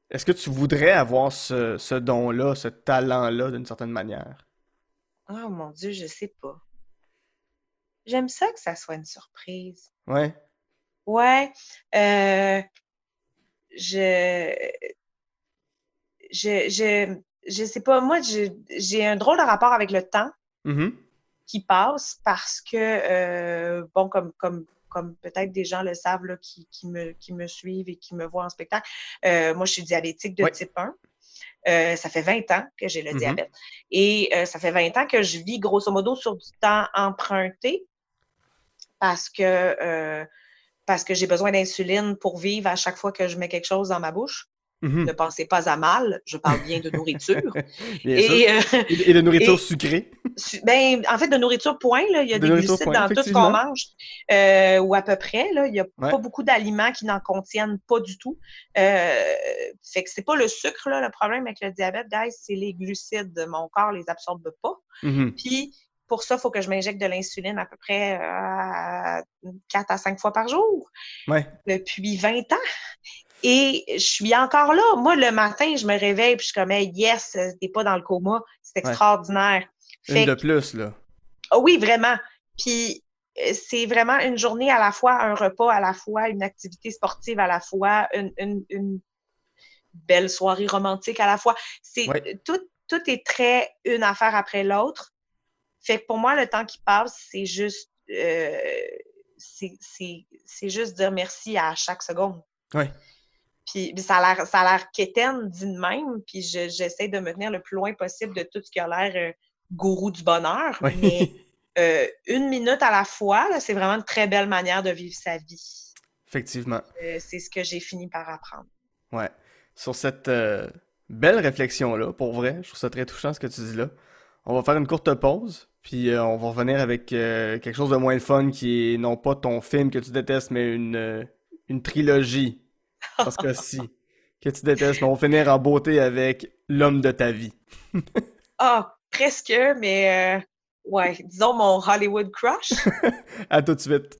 est-ce que tu voudrais avoir ce, ce don-là, ce talent-là, d'une certaine manière? Oh mon Dieu, je sais pas. J'aime ça que ça soit une surprise. Ouais. Ouais, euh, je, je, je, je sais pas, moi, j'ai un drôle de rapport avec le temps Mhm. qui passe parce que, euh, bon, comme, comme, comme peut-être des gens le savent là, qui, qui me, qui me suivent et qui me voient en spectacle, euh, moi, je suis diabétique de Ouais. type 1. Euh, ça fait 20 ans que j'ai le Mhm. diabète. Et euh, ça fait 20 ans que je vis grosso modo sur du temps emprunté parce que, euh, parce que j'ai besoin d'insuline pour vivre à chaque fois que je mets quelque chose dans ma bouche. Mhm. Ne pensez pas à mal, je parle bien de nourriture. <laughs> Bien sûr. Et, euh, Et, de nourriture et- sucrée. su- ben, en fait, de nourriture point, là, il y a De des glucides point, dans tout ce qu'on mange, euh, ou à peu près. Là, il n'y a Ouais. pas beaucoup d'aliments qui n'en contiennent pas du tout. Euh, fait que c'est pas le sucre, là, le problème avec le diabète, guys, c'est les glucides. Mon corps les absorbe pas. Mhm. Puis, pour ça, il faut que je m'injecte de l'insuline à peu près euh, 4 à 5 fois par jour Ouais. depuis 20 ans. Et je suis encore là. Moi, le matin, je me réveille puis je suis comme, Hey, yes, t'es pas dans le coma. C'est extraordinaire. Une de plus, là. ah oui, vraiment. Puis euh, c'est vraiment une journée à la fois, un repas à la fois, une activité sportive à la fois, une, une- une belle soirée romantique à la fois. C'est Ouais. tout, tout est très une affaire après l'autre. Fait que pour moi, le temps qui passe, c'est juste euh, c'est- juste dire merci à chaque seconde. Ouais. Puis ça a l'air ça a l'air quétaine dit de même, puis je- j'essaie de me tenir le plus loin possible de tout ce qui a l'air euh, gourou du bonheur, mais euh, une minute à la fois, c'est vraiment une très belle manière de vivre sa vie. Effectivement. Euh, c'est ce que j'ai fini par apprendre. Ouais. Sur cette belle réflexion-là, pour vrai, je trouve ça très touchant ce que tu dis là. On va faire une courte pause, puis euh, on va revenir avec euh, quelque chose de moins fun qui est non pas ton film que tu détestes, mais une, euh, une trilogie. Parce que si, <laughs> que tu détestes, mais on va finir en beauté avec l'homme de ta vie. <laughs> Ah, presque, mais ouais, disons mon Hollywood crush. <laughs> À tout de suite.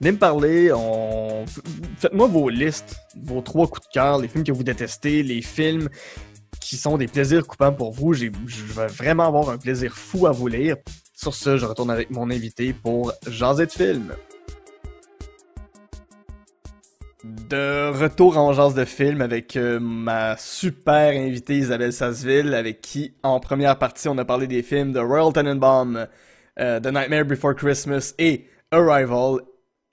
Venez me parler, on... faites-moi vos listes, vos trois coups de cœur, les films que vous détestez, les films qui sont des plaisirs coupants pour vous. Je vais vraiment avoir un plaisir fou à vous lire. Sur ce, je retourne avec mon invité pour jaser de films. De retour en jase de film avec euh, ma super invitée Isabelle Sasseville, avec qui, en première partie, on a parlé des films de Royal Tenenbaum, euh, The Nightmare Before Christmas et Arrival.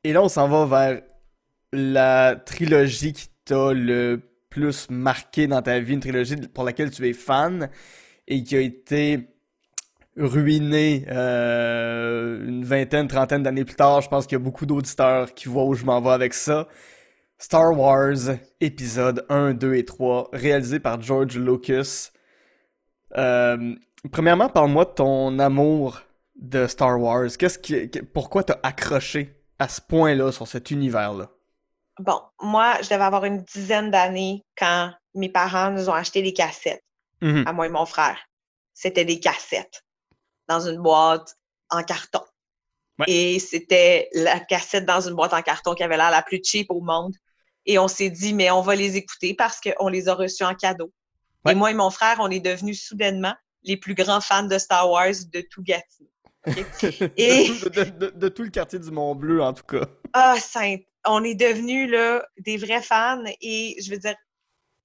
Et là, on s'en va vers la trilogie qui t'a le plus marqué dans ta vie, une trilogie pour laquelle tu es fan et qui a été ruinée euh, une vingtaine, trentaine d'années plus tard. Je pense qu'il y a beaucoup d'auditeurs qui voient où je m'en vais avec ça. Star Wars, épisode 1, 2 et 3, réalisé par George Lucas. Euh, premièrement, parle-moi de ton amour de Star Wars. Qu'est-ce pourquoi t'as accroché à ce point-là sur cet univers-là? Bon, moi, je devais avoir une dizaine d'années quand mes parents nous ont acheté des cassettes, Mhm. à moi et mon frère. C'était des cassettes dans une boîte en carton. Ouais. Et c'était la cassette dans une boîte en carton qui avait l'air la plus cheap au monde. Et on s'est dit, mais on va les écouter parce qu'on les a reçus en cadeau. Ouais. Et moi et mon frère, on est devenus soudainement les plus grands fans de Star Wars de tout Gatineau. <laughs> Et- de, de- de- de tout le quartier du Mont Bleu, en tout cas. Ah, sainte, on est devenus là, des vrais fans et je veux dire,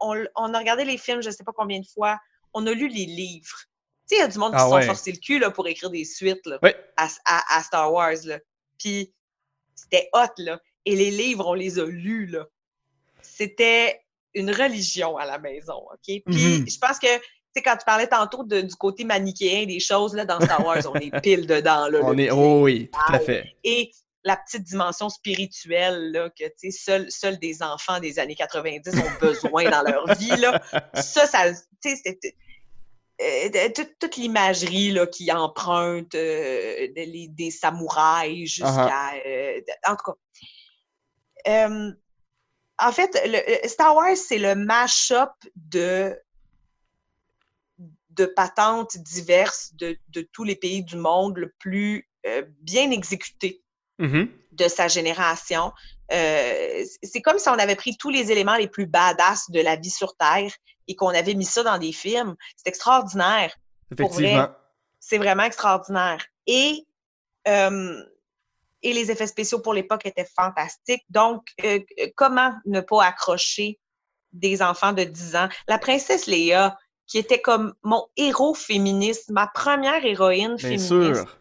on, on a regardé les films, je sais pas combien de fois. On a lu les livres. Tu sais, il y a du monde qui Ah se sont ouais. le cul là, pour écrire des suites là, Ouais. à, à- à Star Wars. Là. Puis c'était hot, là. Et les livres, on les a lus, là. C'était une religion à la maison, OK? Puis Mhm. je pense que, sais, quand tu parlais tantôt de- du côté manichéen des choses, là, dans Star Wars, on est pile dedans, là. On là. est. Oh oui, tout à fait. Et la petite dimension spirituelle, là, que, tu sais, seuls des enfants des années 90 ont besoin dans leur vie, là. Ça, ça, tu sais, c'était... euh, de- toute, toute l'imagerie là, qui emprunte euh, les- des samouraïs jusqu'à. euh, de- en tout cas. Euh, en fait, le, Star Wars, c'est le mash-up de, de patentes diverses de, de tous les pays du monde le plus euh, bien exécuté Mhm. de sa génération. Euh, c'est comme si on avait pris tous les éléments les plus badass de la vie sur Terre et qu'on avait mis ça dans des films. C'est extraordinaire. Vrai. Effectivement. C'est vraiment extraordinaire. Et, euh, et les effets spéciaux pour l'époque étaient fantastiques. Donc, comment ne pas accrocher des enfants de 10 ans? La princesse Léa, qui était comme mon héros féministe, ma première héroïne Bien féministe, sûr.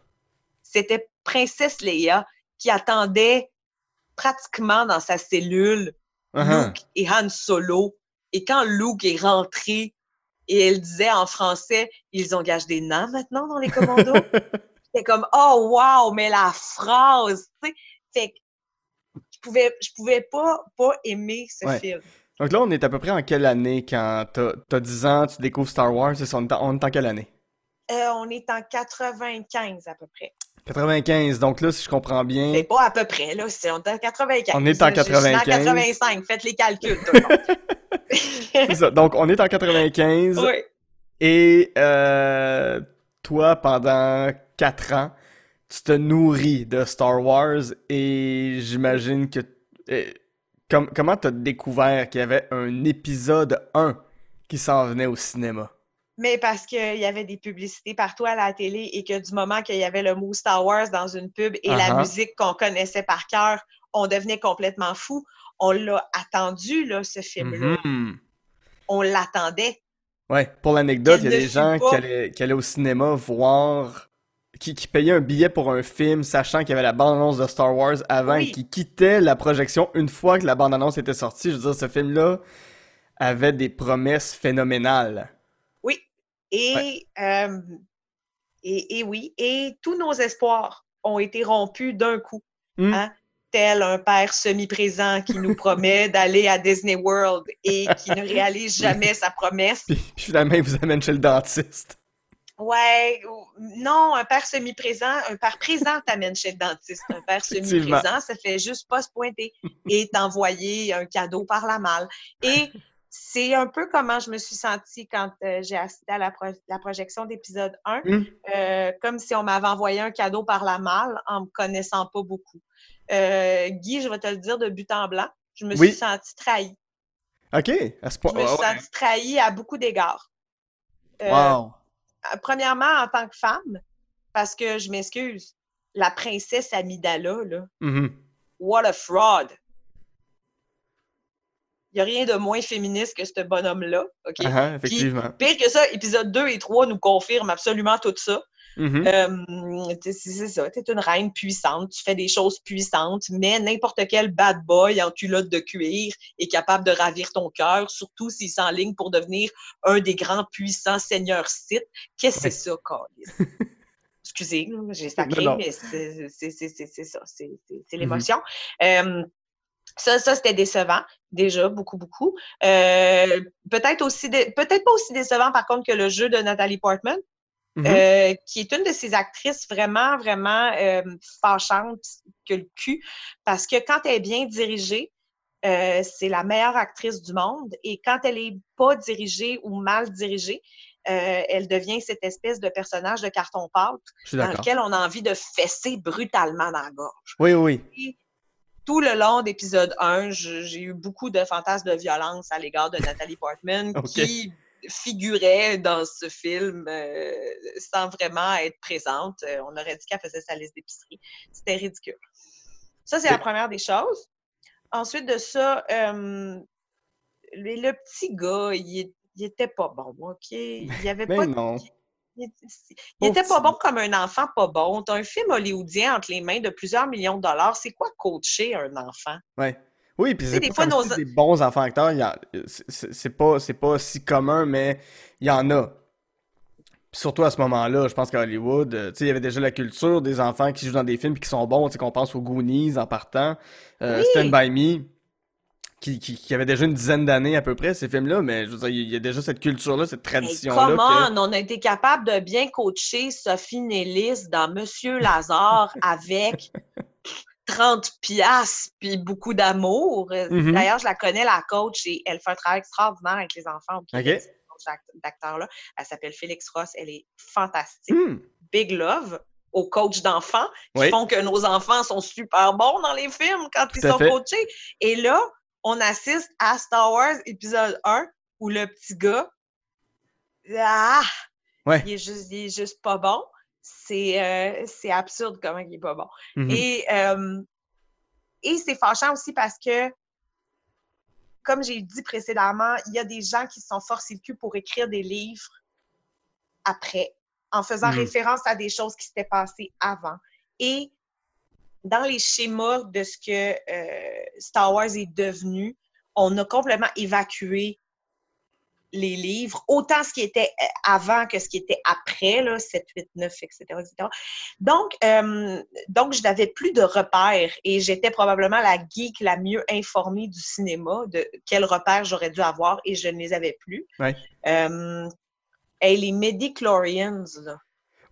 c'était Princesse Leia qui attendait pratiquement dans sa cellule Uh-huh. Luke et Han Solo. Et quand Luke est rentré et elle disait en français, ils engagent des nains maintenant dans les commandos, <laughs> c'était comme, oh wow, mais la phrase, tu sais. Fait que je pouvais, je pouvais pas, pas aimer ce Ouais. film. Donc là, on est à peu près en quelle année quand t'as as 10 ans, tu découvres Star Wars? C'est on est en, on est en quelle année? Euh, on est en 95 à peu près. 95. Donc là, si je comprends bien. Mais pas à peu près, là. C'est, on est en 95. On est en Je- je suis en 95. 85. Faites les calculs, tout le monde. <laughs> C'est ça. Donc, on est en 95. oui. Et euh, toi, pendant 4 ans, tu te nourris de Star Wars et j'imagine que... com- comment t'as découvert qu'il y avait un épisode 1 qui s'en venait au cinéma? Mais parce qu'il y avait des publicités partout à la télé et que du moment qu'il y avait le mot Star Wars dans une pub et la Uh-huh. musique qu'on connaissait par cœur, on devenait complètement fou. On l'a attendu, là, ce film-là. Mhm. On l'attendait. Ouais, pour l'anecdote, il y a des gens pas- qui allaient, qui allaient au cinéma voir, qui, qui payaient un billet pour un film, sachant qu'il y avait la bande-annonce de Star Wars avant Oui. et qui quittaient la projection une fois que la bande-annonce était sortie. Je veux dire, ce film-là avait des promesses phénoménales. Oui. Et, euh, et, et oui. Et tous nos espoirs ont été rompus d'un coup. Hmm. Hein? Tel un père semi-présent qui nous <laughs> promet d'aller à Disney World et qui ne réalise jamais sa promesse. Puis, puis finalement, il vous amène chez le dentiste. Ouais, ou- non, un père semi-présent, un père présent t'amène chez le dentiste. Un père <laughs> semi-présent, ça fait juste pas se pointer et t'envoyer un cadeau par la malle. Et c'est un peu comment je me suis sentie quand euh, j'ai assisté à la, pro- la projection d'épisode 1, Hmm. euh, comme si on m'avait envoyé un cadeau par la malle en me connaissant pas beaucoup. Euh, Guy, je vais te le dire de but en blanc, je me Oui. suis sentie trahie. OK, à ce point. Je me suis ouais. sentie trahie à beaucoup d'égards. Wow. Euh, premièrement, en tant que femme, parce que je m'excuse, la princesse Amidala, là, Mhm. what a fraud! Il n'y a rien de moins féministe que ce bonhomme-là, OK? Effectivement. Pire que ça, épisode 2 et 3 nous confirment absolument tout ça. Mhm. Euh, c'est ça, tu es une reine puissante, tu fais des choses puissantes, mais n'importe quel bad boy en culotte de cuir est capable de ravir ton cœur, surtout s'il s'enligne pour devenir un des grands puissants seigneurs Sith. Qu'est-ce que c'est ça, Carlis? <laughs> Excusez, j'ai sacré, Non, non. mais c'est ça, c'est Mhm. l'émotion. Euh, ça, ça c'était décevant, déjà, beaucoup, beaucoup. Euh, peut-être aussi, peut-être pas aussi décevant, par contre, que le jeu de Nathalie Portman, Mhm. euh, qui est une de ces actrices vraiment, vraiment euh, fâchantes que le cul, parce que quand elle est bien dirigée, euh, c'est la meilleure actrice du monde, et quand elle est pas dirigée ou mal dirigée, euh, elle devient cette espèce de personnage de carton-pâte dans lequel on a envie de fesser brutalement dans la gorge. Oui, oui. Et tout le long d'épisode 1, je- j'ai eu beaucoup de fantasmes de violence à l'égard de Nathalie Portman <laughs> qui figurait dans ce film euh, sans vraiment être présente. Euh, on aurait dit qu'elle faisait sa liste d'épicerie. C'était ridicule. Ça, c'est la première des choses. Ensuite de ça, euh, le, petit gars, il, était pas bon, OK? Il avait Mais pas... non. Il, il Pauvre était pas bon comme un enfant pas bon. T'as un film hollywoodien entre les mains de plusieurs millions de dollars. C'est quoi coacher un enfant? Ouais. Oui, puis c'est des fois, nos- des bons enfants acteurs, c'est- pas, pas si commun, mais il y en a. Puis surtout à ce moment-là, je pense qu'à Hollywood, euh, il y avait déjà la culture des enfants qui jouent dans des films qui sont bons, tu sais, qu'on pense aux Goonies en partant, euh, Oui. Stand By Me, qui, qui, qui avait déjà une dizaine d'années à peu près, ces films-là, mais je veux dire, il y a déjà cette culture-là, cette tradition-là. que- on, on a été capable de bien coacher Sophie Nélis dans Monsieur Lazare avec 30 piastres puis beaucoup d'amour. Euh, Mhm. D'ailleurs, je la connais, la coach, et elle fait un travail extraordinaire avec les enfants au Québec, Ok. cette coach d'act- d'acteur-là. Elle s'appelle Félix Ross, elle est fantastique. Hmm. Big love aux coachs d'enfants qui Oui. font que nos enfants sont super bons dans les films quand ils Tout sont fait. coachés. Et là, on assiste à Star Wars épisode 1 où le petit gars, ah, Ouais. il, est juste, il est juste pas bon. C'est euh, c'est absurde comment il est pas bon. Mhm. Et, euh, et c'est fâchant aussi parce que, comme j'ai dit précédemment, il y a des gens qui se sont forcés le cul pour écrire des livres après, en faisant Mhm. référence à des choses qui s'étaient passées avant. Et dans les schémas de ce que euh, Star Wars est devenu, on a complètement évacué les livres, autant ce qui était euh, avant que ce qui était après, là, 7, 8, 9, etc. etc. Donc, euh, donc, je n'avais plus de repères et j'étais probablement la geek la mieux informée du cinéma de quels repères j'aurais dû avoir et je ne les avais plus. Ouais. Euh, et les Medichlorians, là.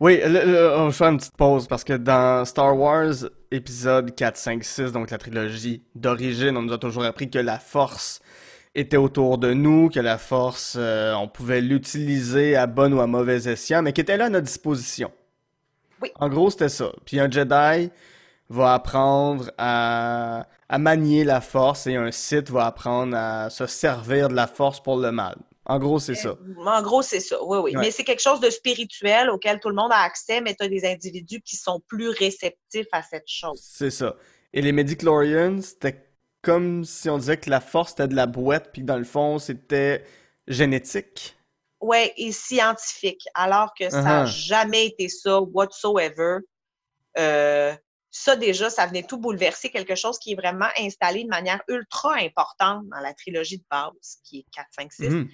Oui, le- le- on faire une petite pause parce que dans Star Wars épisode 4, 5, 6, donc la trilogie d'origine, on nous a toujours appris que la force était autour de nous, que la force, euh, on pouvait l'utiliser à bon ou à mauvais escient, mais qui était là à notre disposition. Oui. En gros, c'était ça. Puis un Jedi va apprendre à, à manier la force et un Sith va apprendre à se servir de la force pour le mal. En gros, c'est ça. En gros, c'est ça. Oui, oui. Ouais. Mais c'est quelque chose de spirituel auquel tout le monde a accès, mais tu as des individus qui sont plus réceptifs à cette chose. C'est ça. Et les Medichlorians, c'était comme si on disait que la force était de la boîte, puis que dans le fond, c'était génétique. Oui, et scientifique, alors que ça n'a Uh-huh. jamais été ça, whatsoever. Euh, ça, déjà, ça venait tout bouleverser quelque chose qui est vraiment installé de manière ultra importante dans la trilogie de base, qui est 4, 5, 6. Mhm.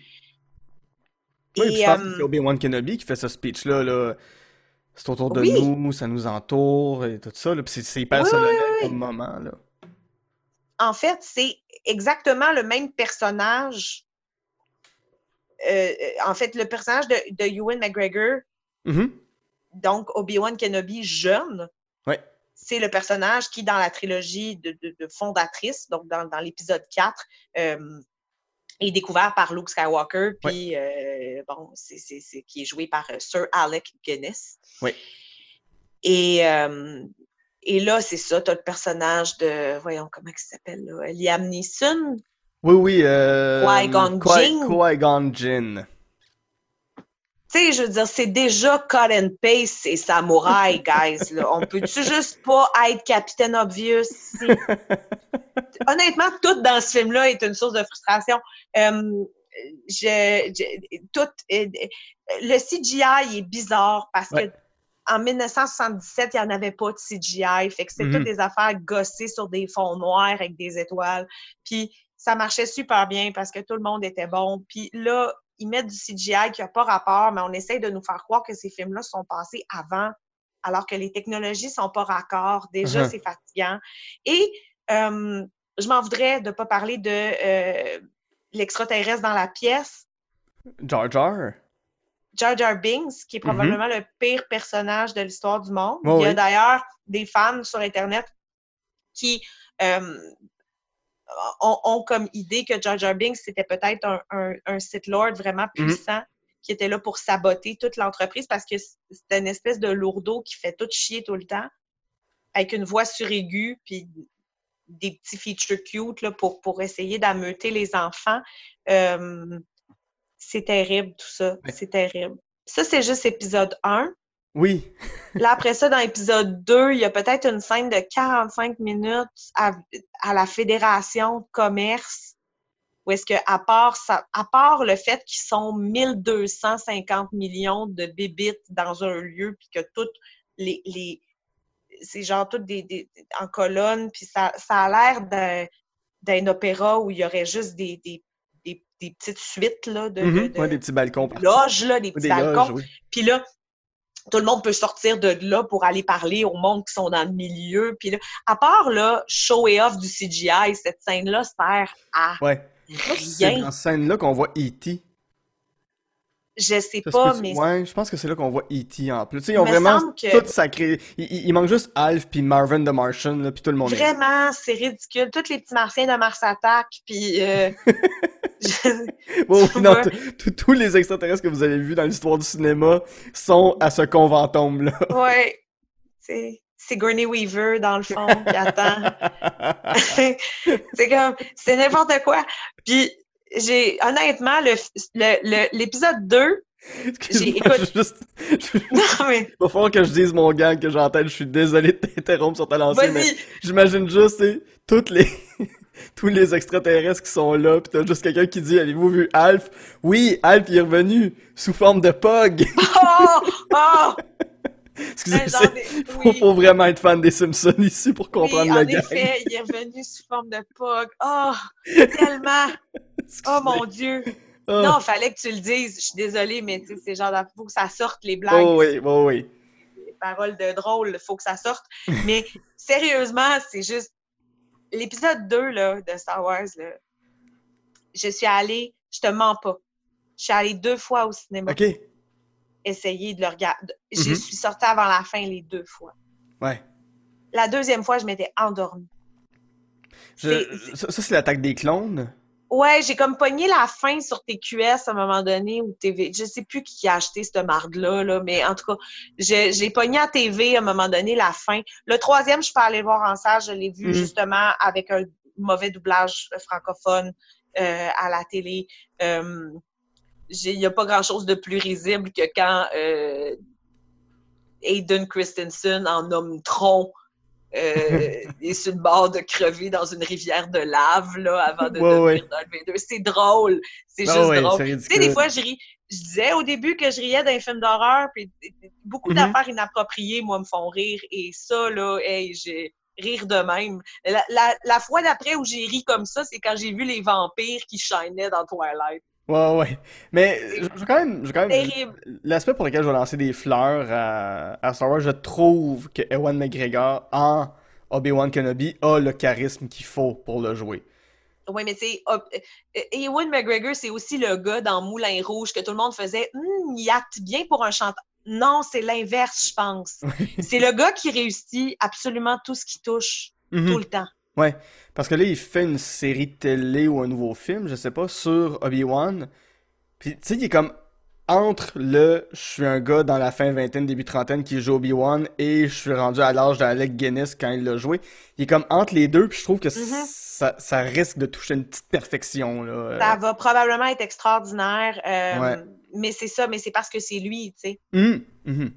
Oui, puis Et, je pense euh, que c'est Obi-Wan Kenobi qui fait ce speech-là, là. C'est autour de Oui. nous, ça nous entoure et tout ça. Puis c'est- hyper Oui, solennel oui. comme moment, là. En fait, c'est exactement le même personnage. Euh, en fait, le personnage de, de Ewan McGregor, Mhm. donc Obi-Wan Kenobi jeune, Ouais. c'est le personnage qui, dans la trilogie de, de- de fondatrice, donc dans, dans l'épisode 4, euh, est découvert par Luke Skywalker, puis euh, bon, c'est, qui est joué par euh, Sir Alec Guinness. Oui. Et, euh, et là, c'est ça, tu as le personnage de, voyons, comment il s'appelle, là, Liam Neeson? Oui, oui, euh... Qui-Gon Qui- Jinn. Qui-Gon Jinn. Tu sais, je veux dire, c'est déjà cut and paste et samouraï, guys. Là. On peut-tu <laughs> juste pas être Captain Obvious? <laughs> Honnêtement, tout dans ce film-là est une source de frustration. Euh, je, je- tout, euh, le CGI est bizarre parce Ouais. que en 1977, il n'y en avait pas de CGI. Fait que Mhm. toutes des affaires gossées sur des fonds noirs avec des étoiles. Puis ça marchait super bien parce que tout le monde était bon. Puis là, ils mettent du CGI qui n'a pas rapport, mais on essaye de nous faire croire que ces films-là sont passés avant, alors que les technologies sont pas raccord. Déjà, Mhm. c'est fatigant. Et euh, je m'en voudrais de ne pas parler de euh, l'extraterrestre dans la pièce. Jar Jar? Jar Jar Binks, qui est probablement le pire personnage de l'histoire du monde. Mhm. Il y a oui. d'ailleurs des fans sur Internet qui euh, ont, ont comme idée que Jar Jar Binks, c'était peut-être un, un, un Sith Lord vraiment Mhm. puissant qui était là pour saboter toute l'entreprise parce que c'était une espèce de lourdeau qui fait tout chier tout le temps avec une voix suraiguë puis des petits features cute là, pour, pour essayer d'ameuter les enfants. Euh, c'est terrible, tout ça. Ouais. C'est terrible. Ça, c'est juste épisode 1. Oui. <laughs> Là, après ça, dans épisode 2, il y a peut-être une scène de 45 minutes à, à la Fédération de commerce où est-ce que, à part, ça, à part le fait qu'ils sont 1250 millions de bébites dans un lieu, puis que toutes les, les c'est genre toutes des, des, en colonne, puis ça, ça a l'air d'un, d'un opéra où il y aurait juste des, des, des, petites suites là, de, Mhm, de- de- ouais, des petits balcons. des loges, là, des petits des loges, balcons. oui. Puis là, tout le monde peut sortir de là pour aller parler au monde qui sont dans le milieu. Puis là, à part là, show et off du CGI, cette scène-là sert à Ouais. C'est rien. dans cette scène-là qu'on voit E.T. Je sais Ça pas, mais Ouais, je pense que c'est là qu'on voit E.T. en plus. Tu sais, ils ont me vraiment que- tout sacré. Il, il- il manque juste Alf puis Marvin the Martian, là, puis tout le monde. vraiment, c'est ridicule. Tous les petits martiens de Mars Attack, puis... euh, <laughs> Tu <laughs> non, tous les extraterrestres que vous avez vus dans l'histoire du cinéma sont à ce conventome-là. <laughs> ouais, c'est Sigourney Weaver, dans le fond, qui attend. <laughs> c'est comme, c'est n'importe quoi. Puis, j'ai, honnêtement, le, le, le- l'épisode 2, Excuse-moi, juste, je- non, mais, il va falloir que je dise mon gang que tête. Je suis désolé de t'interrompre sur ta lancée, mais j'imagine juste, toutes les, tous les extraterrestres qui sont là, pis t'as juste quelqu'un qui dit, avez-vous vu Alf? Oui, Alf il est revenu, sous forme de Pog. oh, <laughs> oh, Excusez, genre c'est- de- <laughs> faut, vraiment être fan des Simpsons ici pour comprendre oui, le en gag. effet, il est revenu sous forme de pog. Oh, tellement. Oh mon Dieu. Oh. Non, fallait que tu le dises. Je suis désolée, mais tu sais, c'est genre, faut que ça sorte les blagues. Oh oui, oh oui. les paroles de drôle, faut que ça sorte. Mais <laughs> sérieusement, c'est juste. L'épisode 2 là, de Star Wars, là, je suis allée, je te mens pas. Je suis allée deux fois au cinéma Ok, essayer de le regarder. Je Mhm. suis sortie avant la fin les deux fois. ouais. La deuxième fois, je m'étais endormie. Je- C'est- ça, ça, c'est l'attaque des clones? Ouais, j'ai comme pogné la fin sur TQS à un moment donné ou TV. Je sais plus qui a acheté cette marde-là, là, mais en tout cas, j'ai pogné à TV à un moment donné la fin. Le troisième, je suis allée le voir en salle. Je l'ai vu Mhm. justement avec un mauvais doublage francophone euh, à la télé. Euh, Il n'y a pas grand-chose de plus risible que quand euh, Aiden Christensen en homme tronc est sur le bord de crever dans une rivière de lave là, avant de Ouais, devenir ouais. Darth Vader. C'est drôle. C'est Ah juste ouais, drôle. Tu sais, des fois, je ris. Je disais au début que je riais d'un film d'horreur, puis beaucoup Mhm. d'affaires inappropriées, moi, me font rire. Et ça, là, hey, j'ai rire de même. La, la, la fois d'après où j'ai ri comme ça, c'est quand j'ai vu les vampires qui shinaient dans Twilight. Ouais, ouais. Mais je quand même, je quand même. L'aspect pour lequel je vais lancer des fleurs à, à Star Wars, je trouve que Ewan McGregor en Obi-Wan Kenobi a le charisme qu'il faut pour le jouer. Oui, mais tu sais, hop, euh, Ewan McGregor, c'est aussi le gars dans Moulin Rouge que tout le monde faisait Hum, il acte bien pour un chanteur. Non, c'est l'inverse, je pense. <laughs> c'est le gars qui réussit absolument tout ce qui touche, Mhm. tout le temps. Ouais, parce que là, il fait une série de télé ou un nouveau film, je sais pas, sur Obi-Wan. Puis, tu sais, il est comme entre le je suis un gars dans la fin vingtaine, début trentaine qui joue Obi-Wan et je suis rendu à l'âge d'Alec Guinness quand il l'a joué. Il est comme entre les deux, puis je trouve que Mhm. ça, ça risque de toucher une petite perfection, là. Ça va probablement être extraordinaire, euh, Ouais. mais c'est ça, mais c'est parce que c'est lui, tu sais. hum, mhm.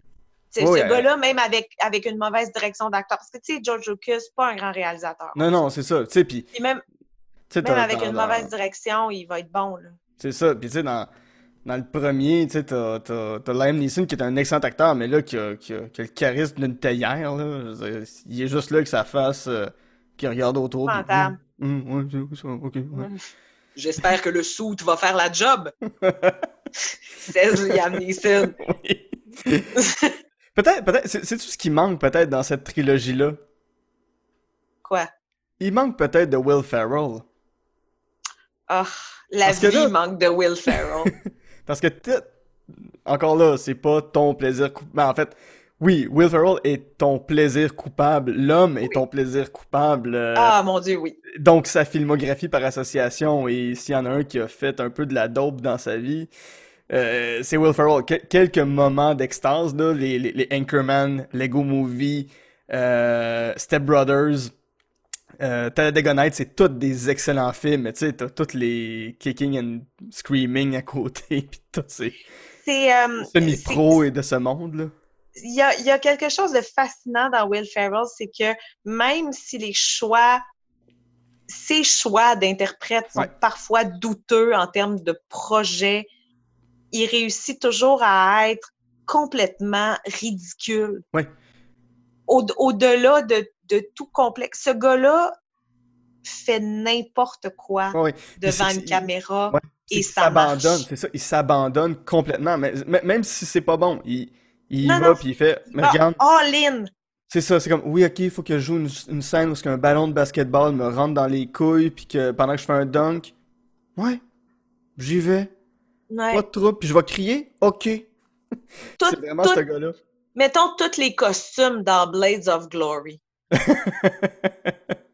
C'est Ouais, ce euh, gars-là, même avec, avec une mauvaise direction d'acteur. Parce que, tu sais, George Lucas, c'est pas un grand réalisateur. Non, non, c'est ça. Tu sais, puis, même, même avec une mauvaise direction, il va être bon, là. C'est ça. Puis tu sais, dans, dans le premier, tu sais, t'as, t'as, t'as Liam Neeson qui est un excellent acteur, mais là, qui a, qui a, qui a le charisme d'une théière, là. Dire, il est juste là que sa face, euh, qui regarde autour. puis, Fantôme. ouais, c'est ça, ok, ouais. J'espère que le suit va faire la job. <laughs> C'est Liam Neeson. Oui. Peut-être, peut-être, c'est, tout ce qui manque peut-être dans cette trilogie-là? Quoi? Il manque peut-être de Will Ferrell. Ah, la Parce que vie là- manque de Will Ferrell. <laughs> Parce que, encore là, c'est pas ton plaisir coupable. En fait, oui, Will Ferrell est ton plaisir coupable. L'homme est ton plaisir coupable. euh, ah, mon Dieu, oui. Donc, sa filmographie par association, et s'il y en a un qui a fait un peu de la dope dans sa vie, euh, c'est Will Ferrell. Que- quelques moments d'extase, là, les, les, les Anchorman, Lego Movie, euh, Step Brothers, euh, Talladega Nights, c'est tous des excellents films, mais tu sais, t'as tous les kicking and screaming à côté, <laughs> pis tout ces C'est. euh, semi-pro et de ce monde, là. il y a, il y a quelque chose de fascinant dans Will Ferrell, c'est que même si les choix ses choix d'interprète sont Ouais. parfois douteux en termes de projet. Il réussit toujours à être complètement ridicule. Au- Au-delà de, de tout complexe. Ce gars-là fait n'importe quoi devant une caméra Ouais, et qu'il ça marche. s'abandonne, c'est ça, il s'abandonne complètement, mais même si c'est pas bon, il, il Non, va puis il fait, mais Ah, regarde, all in! c'est ça, c'est comme, oui, ok, il faut que je joue une, une scène où qu'un ballon de basketball me rentre dans les couilles puis que pendant que je fais un dunk, ouais, j'y vais, Ouais. pas de trouble, puis je vais crier, ok, c'est vraiment tout- ce gars-là. mettons tous les costumes dans Blades of Glory. <laughs>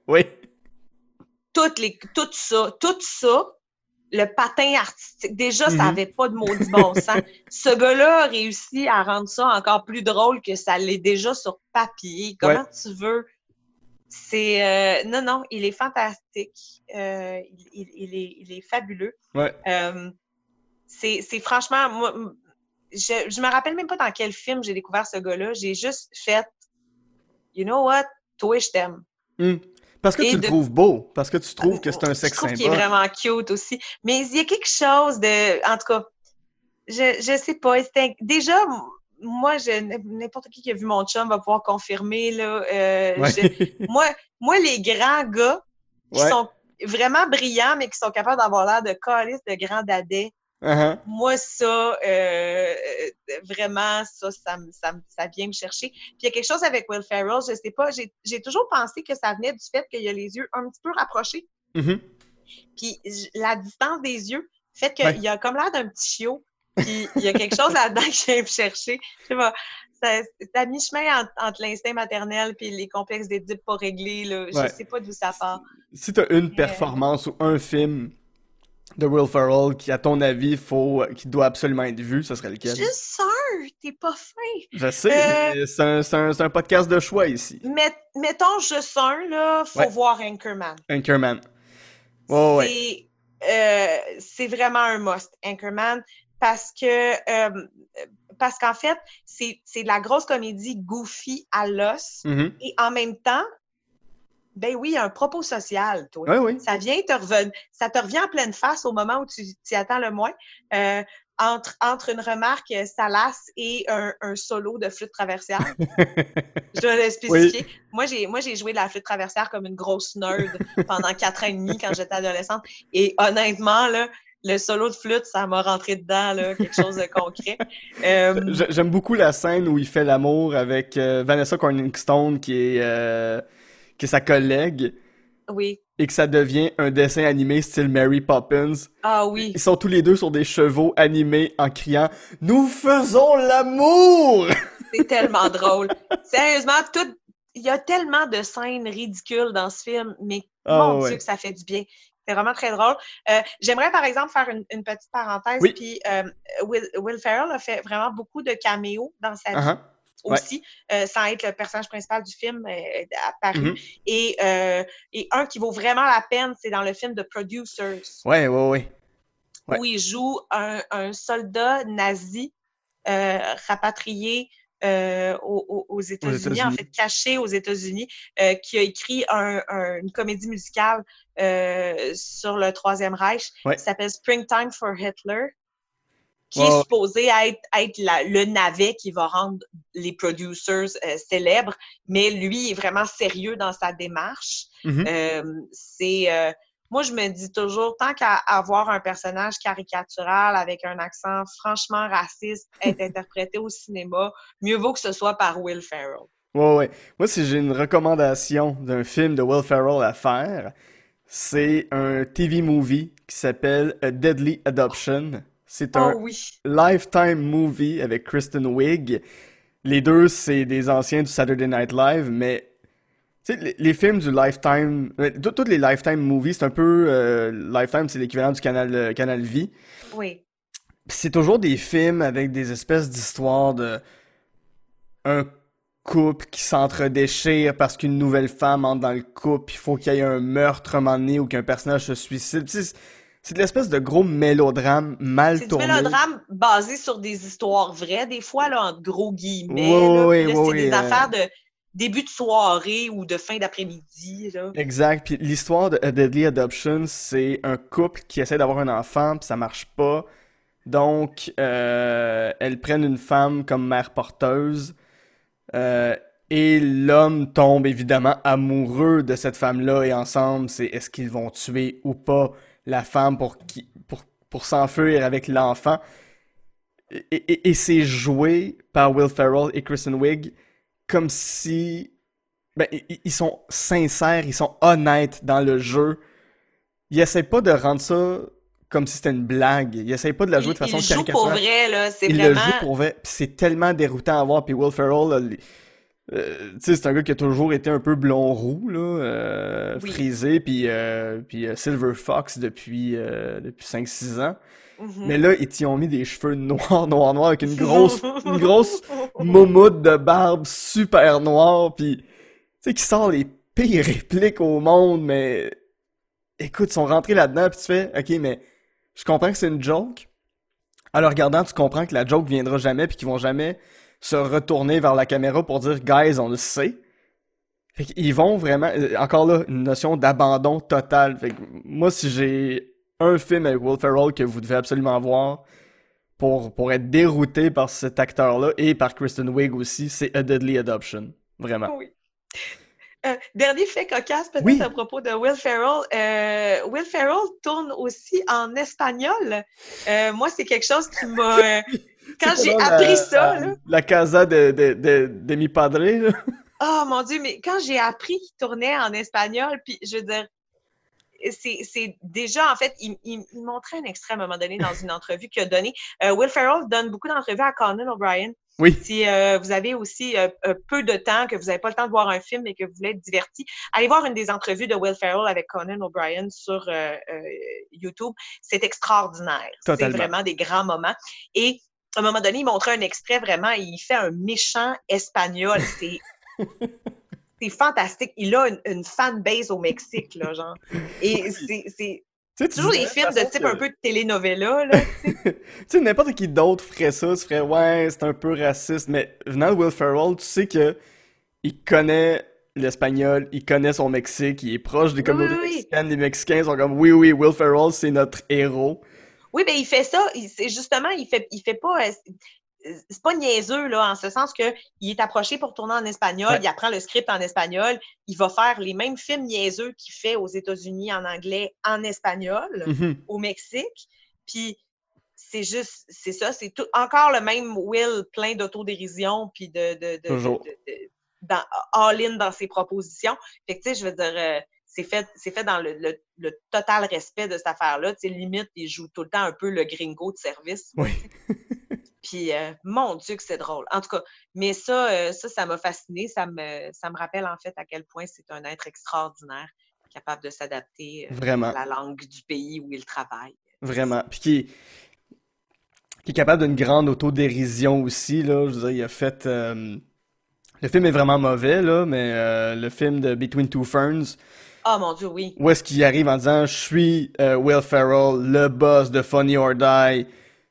Oui, Toutes les, tout ça, tout ça, le patin artistique, déjà, Mhm. ça n'avait pas de maudit bon <laughs> sens. Ce gars-là a réussi à rendre ça encore plus drôle que ça l'est déjà sur papier. Comment tu veux? C'est. euh, non, non, il est fantastique. Euh, il, il- il est, il est fabuleux. ouais, Euh, c'est franchement, moi, je, je me rappelle même pas dans quel film j'ai découvert ce gars-là. J'ai juste fait, you know what, toi, je t'aime. Hmm. Parce que Et tu le trouves beau, parce que tu trouves que c'est un Je sexe trouve qu'il est vraiment cute aussi. Mais il y a quelque chose de, en tout cas, je, je sais pas. Déjà, moi, je, n'importe qui qui a vu mon chum va pouvoir confirmer, là. euh, Ouais. je- moi, moi, les grands gars qui Ouais. sont vraiment brillants, mais qui sont capables d'avoir l'air de calices de grands dadais, Uh-huh. moi, ça, euh, vraiment, ça, ça, me- ça, ça vient me chercher. Puis il y a quelque chose avec Will Ferrell, je sais pas, j'ai toujours pensé que ça venait du fait qu'il a les yeux un petit peu rapprochés. Mhm. Puis la distance des yeux fait qu'il Ouais. y a comme l'air d'un petit chiot. Puis il y a quelque chose là-dedans <laughs> qui vient me chercher. Je sais pas. ça- C'est à mi-chemin entre, l'instinct maternel et les complexes d'Édipe pas réglés. Là. Je Ouais. sais pas d'où ça part. Si t'as une Mais- performance ou un film de Will Ferrell qui, à ton avis, faut, qui doit absolument être vu, ce serait lequel? Juste un, t'es pas fin. Je sais, Euh, c'est un, podcast de choix ici. Met- mettons juste un, là, faut Ouais. voir Anchorman. Anchorman. Ouais, ouais. C'est euh, c'est vraiment un must, Anchorman, parce que euh, parce qu'en fait, c'est de la grosse comédie goofy à l'os. Mhm. Et en même temps, ben oui, un propos social, toi. Ouais. Ça vient te reven- ça te revient en pleine face au moment où tu t'y attends le moins. Euh, entre, entre une remarque salace et un, un solo de flûte traversière. <laughs> Je dois le spécifier. Moi, j'ai moi j'ai joué de la flûte traversière comme une grosse nerd <laughs> pendant quatre ans et demi quand j'étais adolescente. Et honnêtement, là, le solo de flûte, ça m'a rentré dedans, là, quelque chose de concret. <laughs> Euh, J'aime beaucoup la scène où il fait l'amour avec euh, Vanessa Corningstone, qui est, euh, qui est sa collègue, oui. et que ça devient un dessin animé style Mary Poppins. Ah oui. Ils sont tous les deux sur des chevaux animés en criant « Nous faisons l'amour! <laughs> C'est tellement drôle. Sérieusement, tout. Il y a tellement de scènes ridicules dans ce film, mais Ah, mon ouais. Dieu que ça fait du bien. C'est vraiment très drôle. Euh, J'aimerais, par exemple, faire une, une petite parenthèse. Oui. Puis, euh, Will, Will Ferrell a fait vraiment beaucoup de caméos dans sa vie Uh-huh. ouais. Aussi, euh, sans être le personnage principal du film euh, apparu. Mhm. et, euh, et un qui vaut vraiment la peine, c'est dans le film The Producers, ouais, ouais. Ouais. où il joue un, un soldat nazi rapatrié euh, aux, États-Unis, en fait caché aux États-Unis, euh, qui a écrit un- un- une comédie musicale euh, sur le Troisième Reich Ouais. qui s'appelle Springtime for Hitler, qui est supposé être, être la- le navet qui va rendre les producers euh, célèbres, mais lui est vraiment sérieux dans sa démarche. Mhm. Euh, c'est euh, moi je me dis toujours tant qu'à avoir un personnage caricatural avec un accent franchement raciste <laughs> être interprété au cinéma, mieux vaut que ce soit par Will Ferrell. Ouais, ouais. Moi, si j'ai une recommandation d'un film de Will Ferrell à faire, c'est un TV movie qui s'appelle A Deadly Adoption. C'est un Oh oui. Lifetime movie avec Kristen Wiig. Les deux, c'est des anciens du Saturday Night Live, mais les, les films du Lifetime, euh, tous les Lifetime movies, c'est un peu euh, Lifetime, c'est l'équivalent du canal euh, Canal Vie. Oui. C'est toujours des films avec des espèces d'histoires de un couple qui s'entre-déchire parce qu'une nouvelle femme entre dans le couple, il faut qu'il y ait un meurtre à un moment donné ou qu'un personnage se suicide. C'est de l'espèce de gros mélodrame mal C'est tourné. mélodrame basé sur des histoires vraies, des fois, là, entre gros guillemets. Là. Puis là, ouais, c'est des euh. affaires de. début de soirée ou de fin d'après-midi. là. Exact. Puis l'histoire de A Deadly Adoption, c'est un couple qui essaie d'avoir un enfant, puis ça marche pas. Donc, euh, elles prennent une femme comme mère porteuse. euh, et l'homme tombe évidemment amoureux de cette femme-là. Et ensemble, c'est est-ce qu'ils vont tuer ou pas la femme pour, qui, pour, pour s'enfuir avec l'enfant. Et, et- et c'est joué par Will Ferrell et Kristen Wiig comme si ben, ils sont sincères, ils sont honnêtes dans le jeu. Ils essaient pas de rendre ça comme si c'était une blague. Ils essayent pas de la jouer de façon il joue pour caricaturale. vrai, là. C'est Ils vraiment. le jouent pour vrai. C'est tellement déroutant à voir. Puis Will Ferrell, là, euh, tu sais, c'est un gars qui a toujours été un peu blond roux, là, euh, Oui. frisé, puis, euh, puis euh, Silver Fox depuis, depuis 5-6 ans. Mhm. Mais là, ils t'y ont mis des cheveux noirs, noirs, noirs, avec une grosse, une grosse <laughs> moumoute de barbe super noire, puis tu sais, qui sort les pires répliques au monde, mais écoute, ils sont rentrés là-dedans, puis tu fais, ok, mais je comprends que c'est une joke. En le regardant, tu comprends que la joke viendra jamais, puis qu'ils vont jamais se retourner vers la caméra pour dire, guys, on le sait. Fait qu'ils vont vraiment, euh, encore là, une notion d'abandon total. Fait que moi, si j'ai un film avec Will Ferrell que vous devez absolument voir pour, pour être dérouté par cet acteur-là et par Kristen Wiig aussi, c'est A Deadly Adoption. Vraiment. Oui. Euh, dernier fait cocasse peut-être Oui. à propos de Will Ferrell. Euh, Will Ferrell tourne aussi en espagnol. Euh, moi, c'est quelque chose qui m'a... <laughs> quand j'ai appris la- ça, la, là, la casa de, de, de, de mi padre, là. oh mon Dieu, mais quand j'ai appris qu'il tournait en espagnol, puis je veux dire, c'est déjà, en fait, il, il- il montrait un extrait à un moment donné dans une entrevue qu'il a donné. Euh, Will Ferrell donne beaucoup d'entrevues à Conan O'Brien. Oui. Si euh, vous avez aussi euh, peu de temps, que vous n'avez pas le temps de voir un film et que vous voulez être diverti, allez voir une des entrevues de Will Ferrell avec Conan O'Brien sur YouTube. C'est extraordinaire. C'est vraiment des grands moments. Et à un moment donné, il montrait un extrait vraiment et il fait un méchant espagnol. <laughs> C'est c'est fantastique. Il a une, une fanbase au Mexique, là, genre. Et c'est Tu sais, tu toujours des de films de type que- un peu de telenovela, là. <laughs> Tu sais, n'importe qui d'autre ferait ça, se ferait ouais, c'est un peu raciste, mais venant de Will Ferrell, tu sais que il connaît l'espagnol, il connaît son Mexique, il est proche des communautés oui, oui. mexicaines, les Mexicains sont comme oui, oui, Will Ferrell, c'est notre héros. Oui, ben il fait ça. il- C'est justement, il fait, il fait pas. euh, C'est pas niaiseux, là, en ce sens que il est approché pour tourner en espagnol, Ouais. il apprend le script en espagnol, il va faire les mêmes films niaiseux qu'il fait aux États-Unis en anglais, en espagnol, Mhm. au Mexique. Puis c'est juste, c'est ça, c'est tout, encore le même Will plein d'autodérision, puis de, de, de, de- Toujours. de- de- dans, all-in dans ses propositions. Fait que, tu sais, je veux dire, euh, c'est fait, c'est fait dans le, le- le total respect de cette affaire-là. Tu sais, limite, il joue tout le temps un peu le gringo de service. Oui. <laughs> Puis, euh, mon Dieu, que c'est drôle. En tout cas, mais ça, euh, ça, ça m'a fasciné. Ça me, ça me rappelle en fait à quel point c'est un être extraordinaire, capable de s'adapter euh, à la langue du pays où il travaille. Vraiment. Puis qui est, qui est capable d'une grande autodérision aussi, là. Je veux dire, il a fait. Le film est vraiment mauvais, là, mais euh, le film de Between Two Ferns, Oh mon Dieu, oui. où est-ce qu'il arrive en disant Je suis euh, Will Ferrell, le boss de Funny or Die.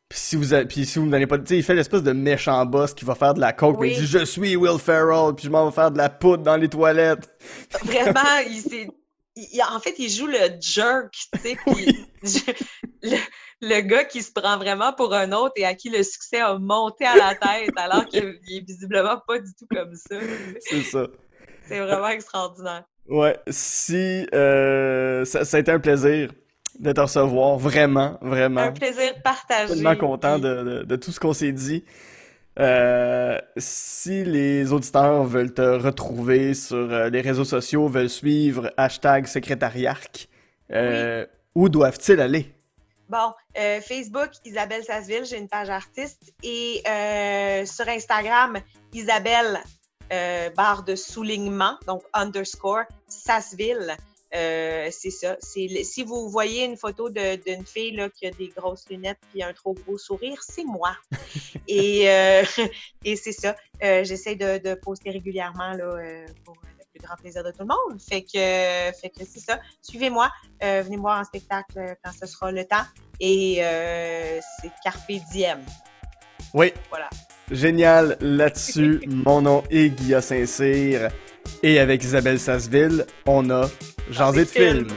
Puis si vous a- puis si vous me donnez pas, tu sais, il fait l'espèce de méchant boss qui va faire de la coke, mais il Oui. dit je suis Will Ferrell, puis je m'en vais faire de la poudre dans les toilettes. <laughs> Vraiment, il, il- en fait, il joue le jerk, tu sais, <laughs> le, le gars qui se prend vraiment pour un autre et à qui le succès a monté à la tête, alors qu'il est visiblement pas du tout comme ça. C'est ça. C'est vraiment extraordinaire. Ouais, si euh, ça, ça a été un plaisir de te recevoir, vraiment, vraiment. Un plaisir partagé. tellement content de, de- de tout ce qu'on s'est dit. Euh, si les auditeurs veulent te retrouver sur euh, les réseaux sociaux, veulent suivre hashtag secrétariarc, euh, où doivent-ils aller? Bon, euh, Facebook, Isabelle Sasseville, j'ai une page artiste. Et euh, sur Instagram, Isabelle, euh, barre de soulignement, donc underscore, Sasseville. Euh, c'est ça. Si vous voyez une photo d'une fille là, qui a des grosses lunettes et un trop gros sourire, c'est moi. <laughs> et euh, <laughs> et c'est ça. Euh, J'essaie de, de poster régulièrement là, pour le plus grand plaisir de tout le monde. Fait que, fait que c'est ça. Suivez-moi. Venez me voir en spectacle quand ce sera le temps. Et c'est Carpe Diem. Oui, Voilà. Génial là-dessus. Mon nom est Guilla Saint-Cyr. Et avec Isabelle Sasseville, on a Jasé de film.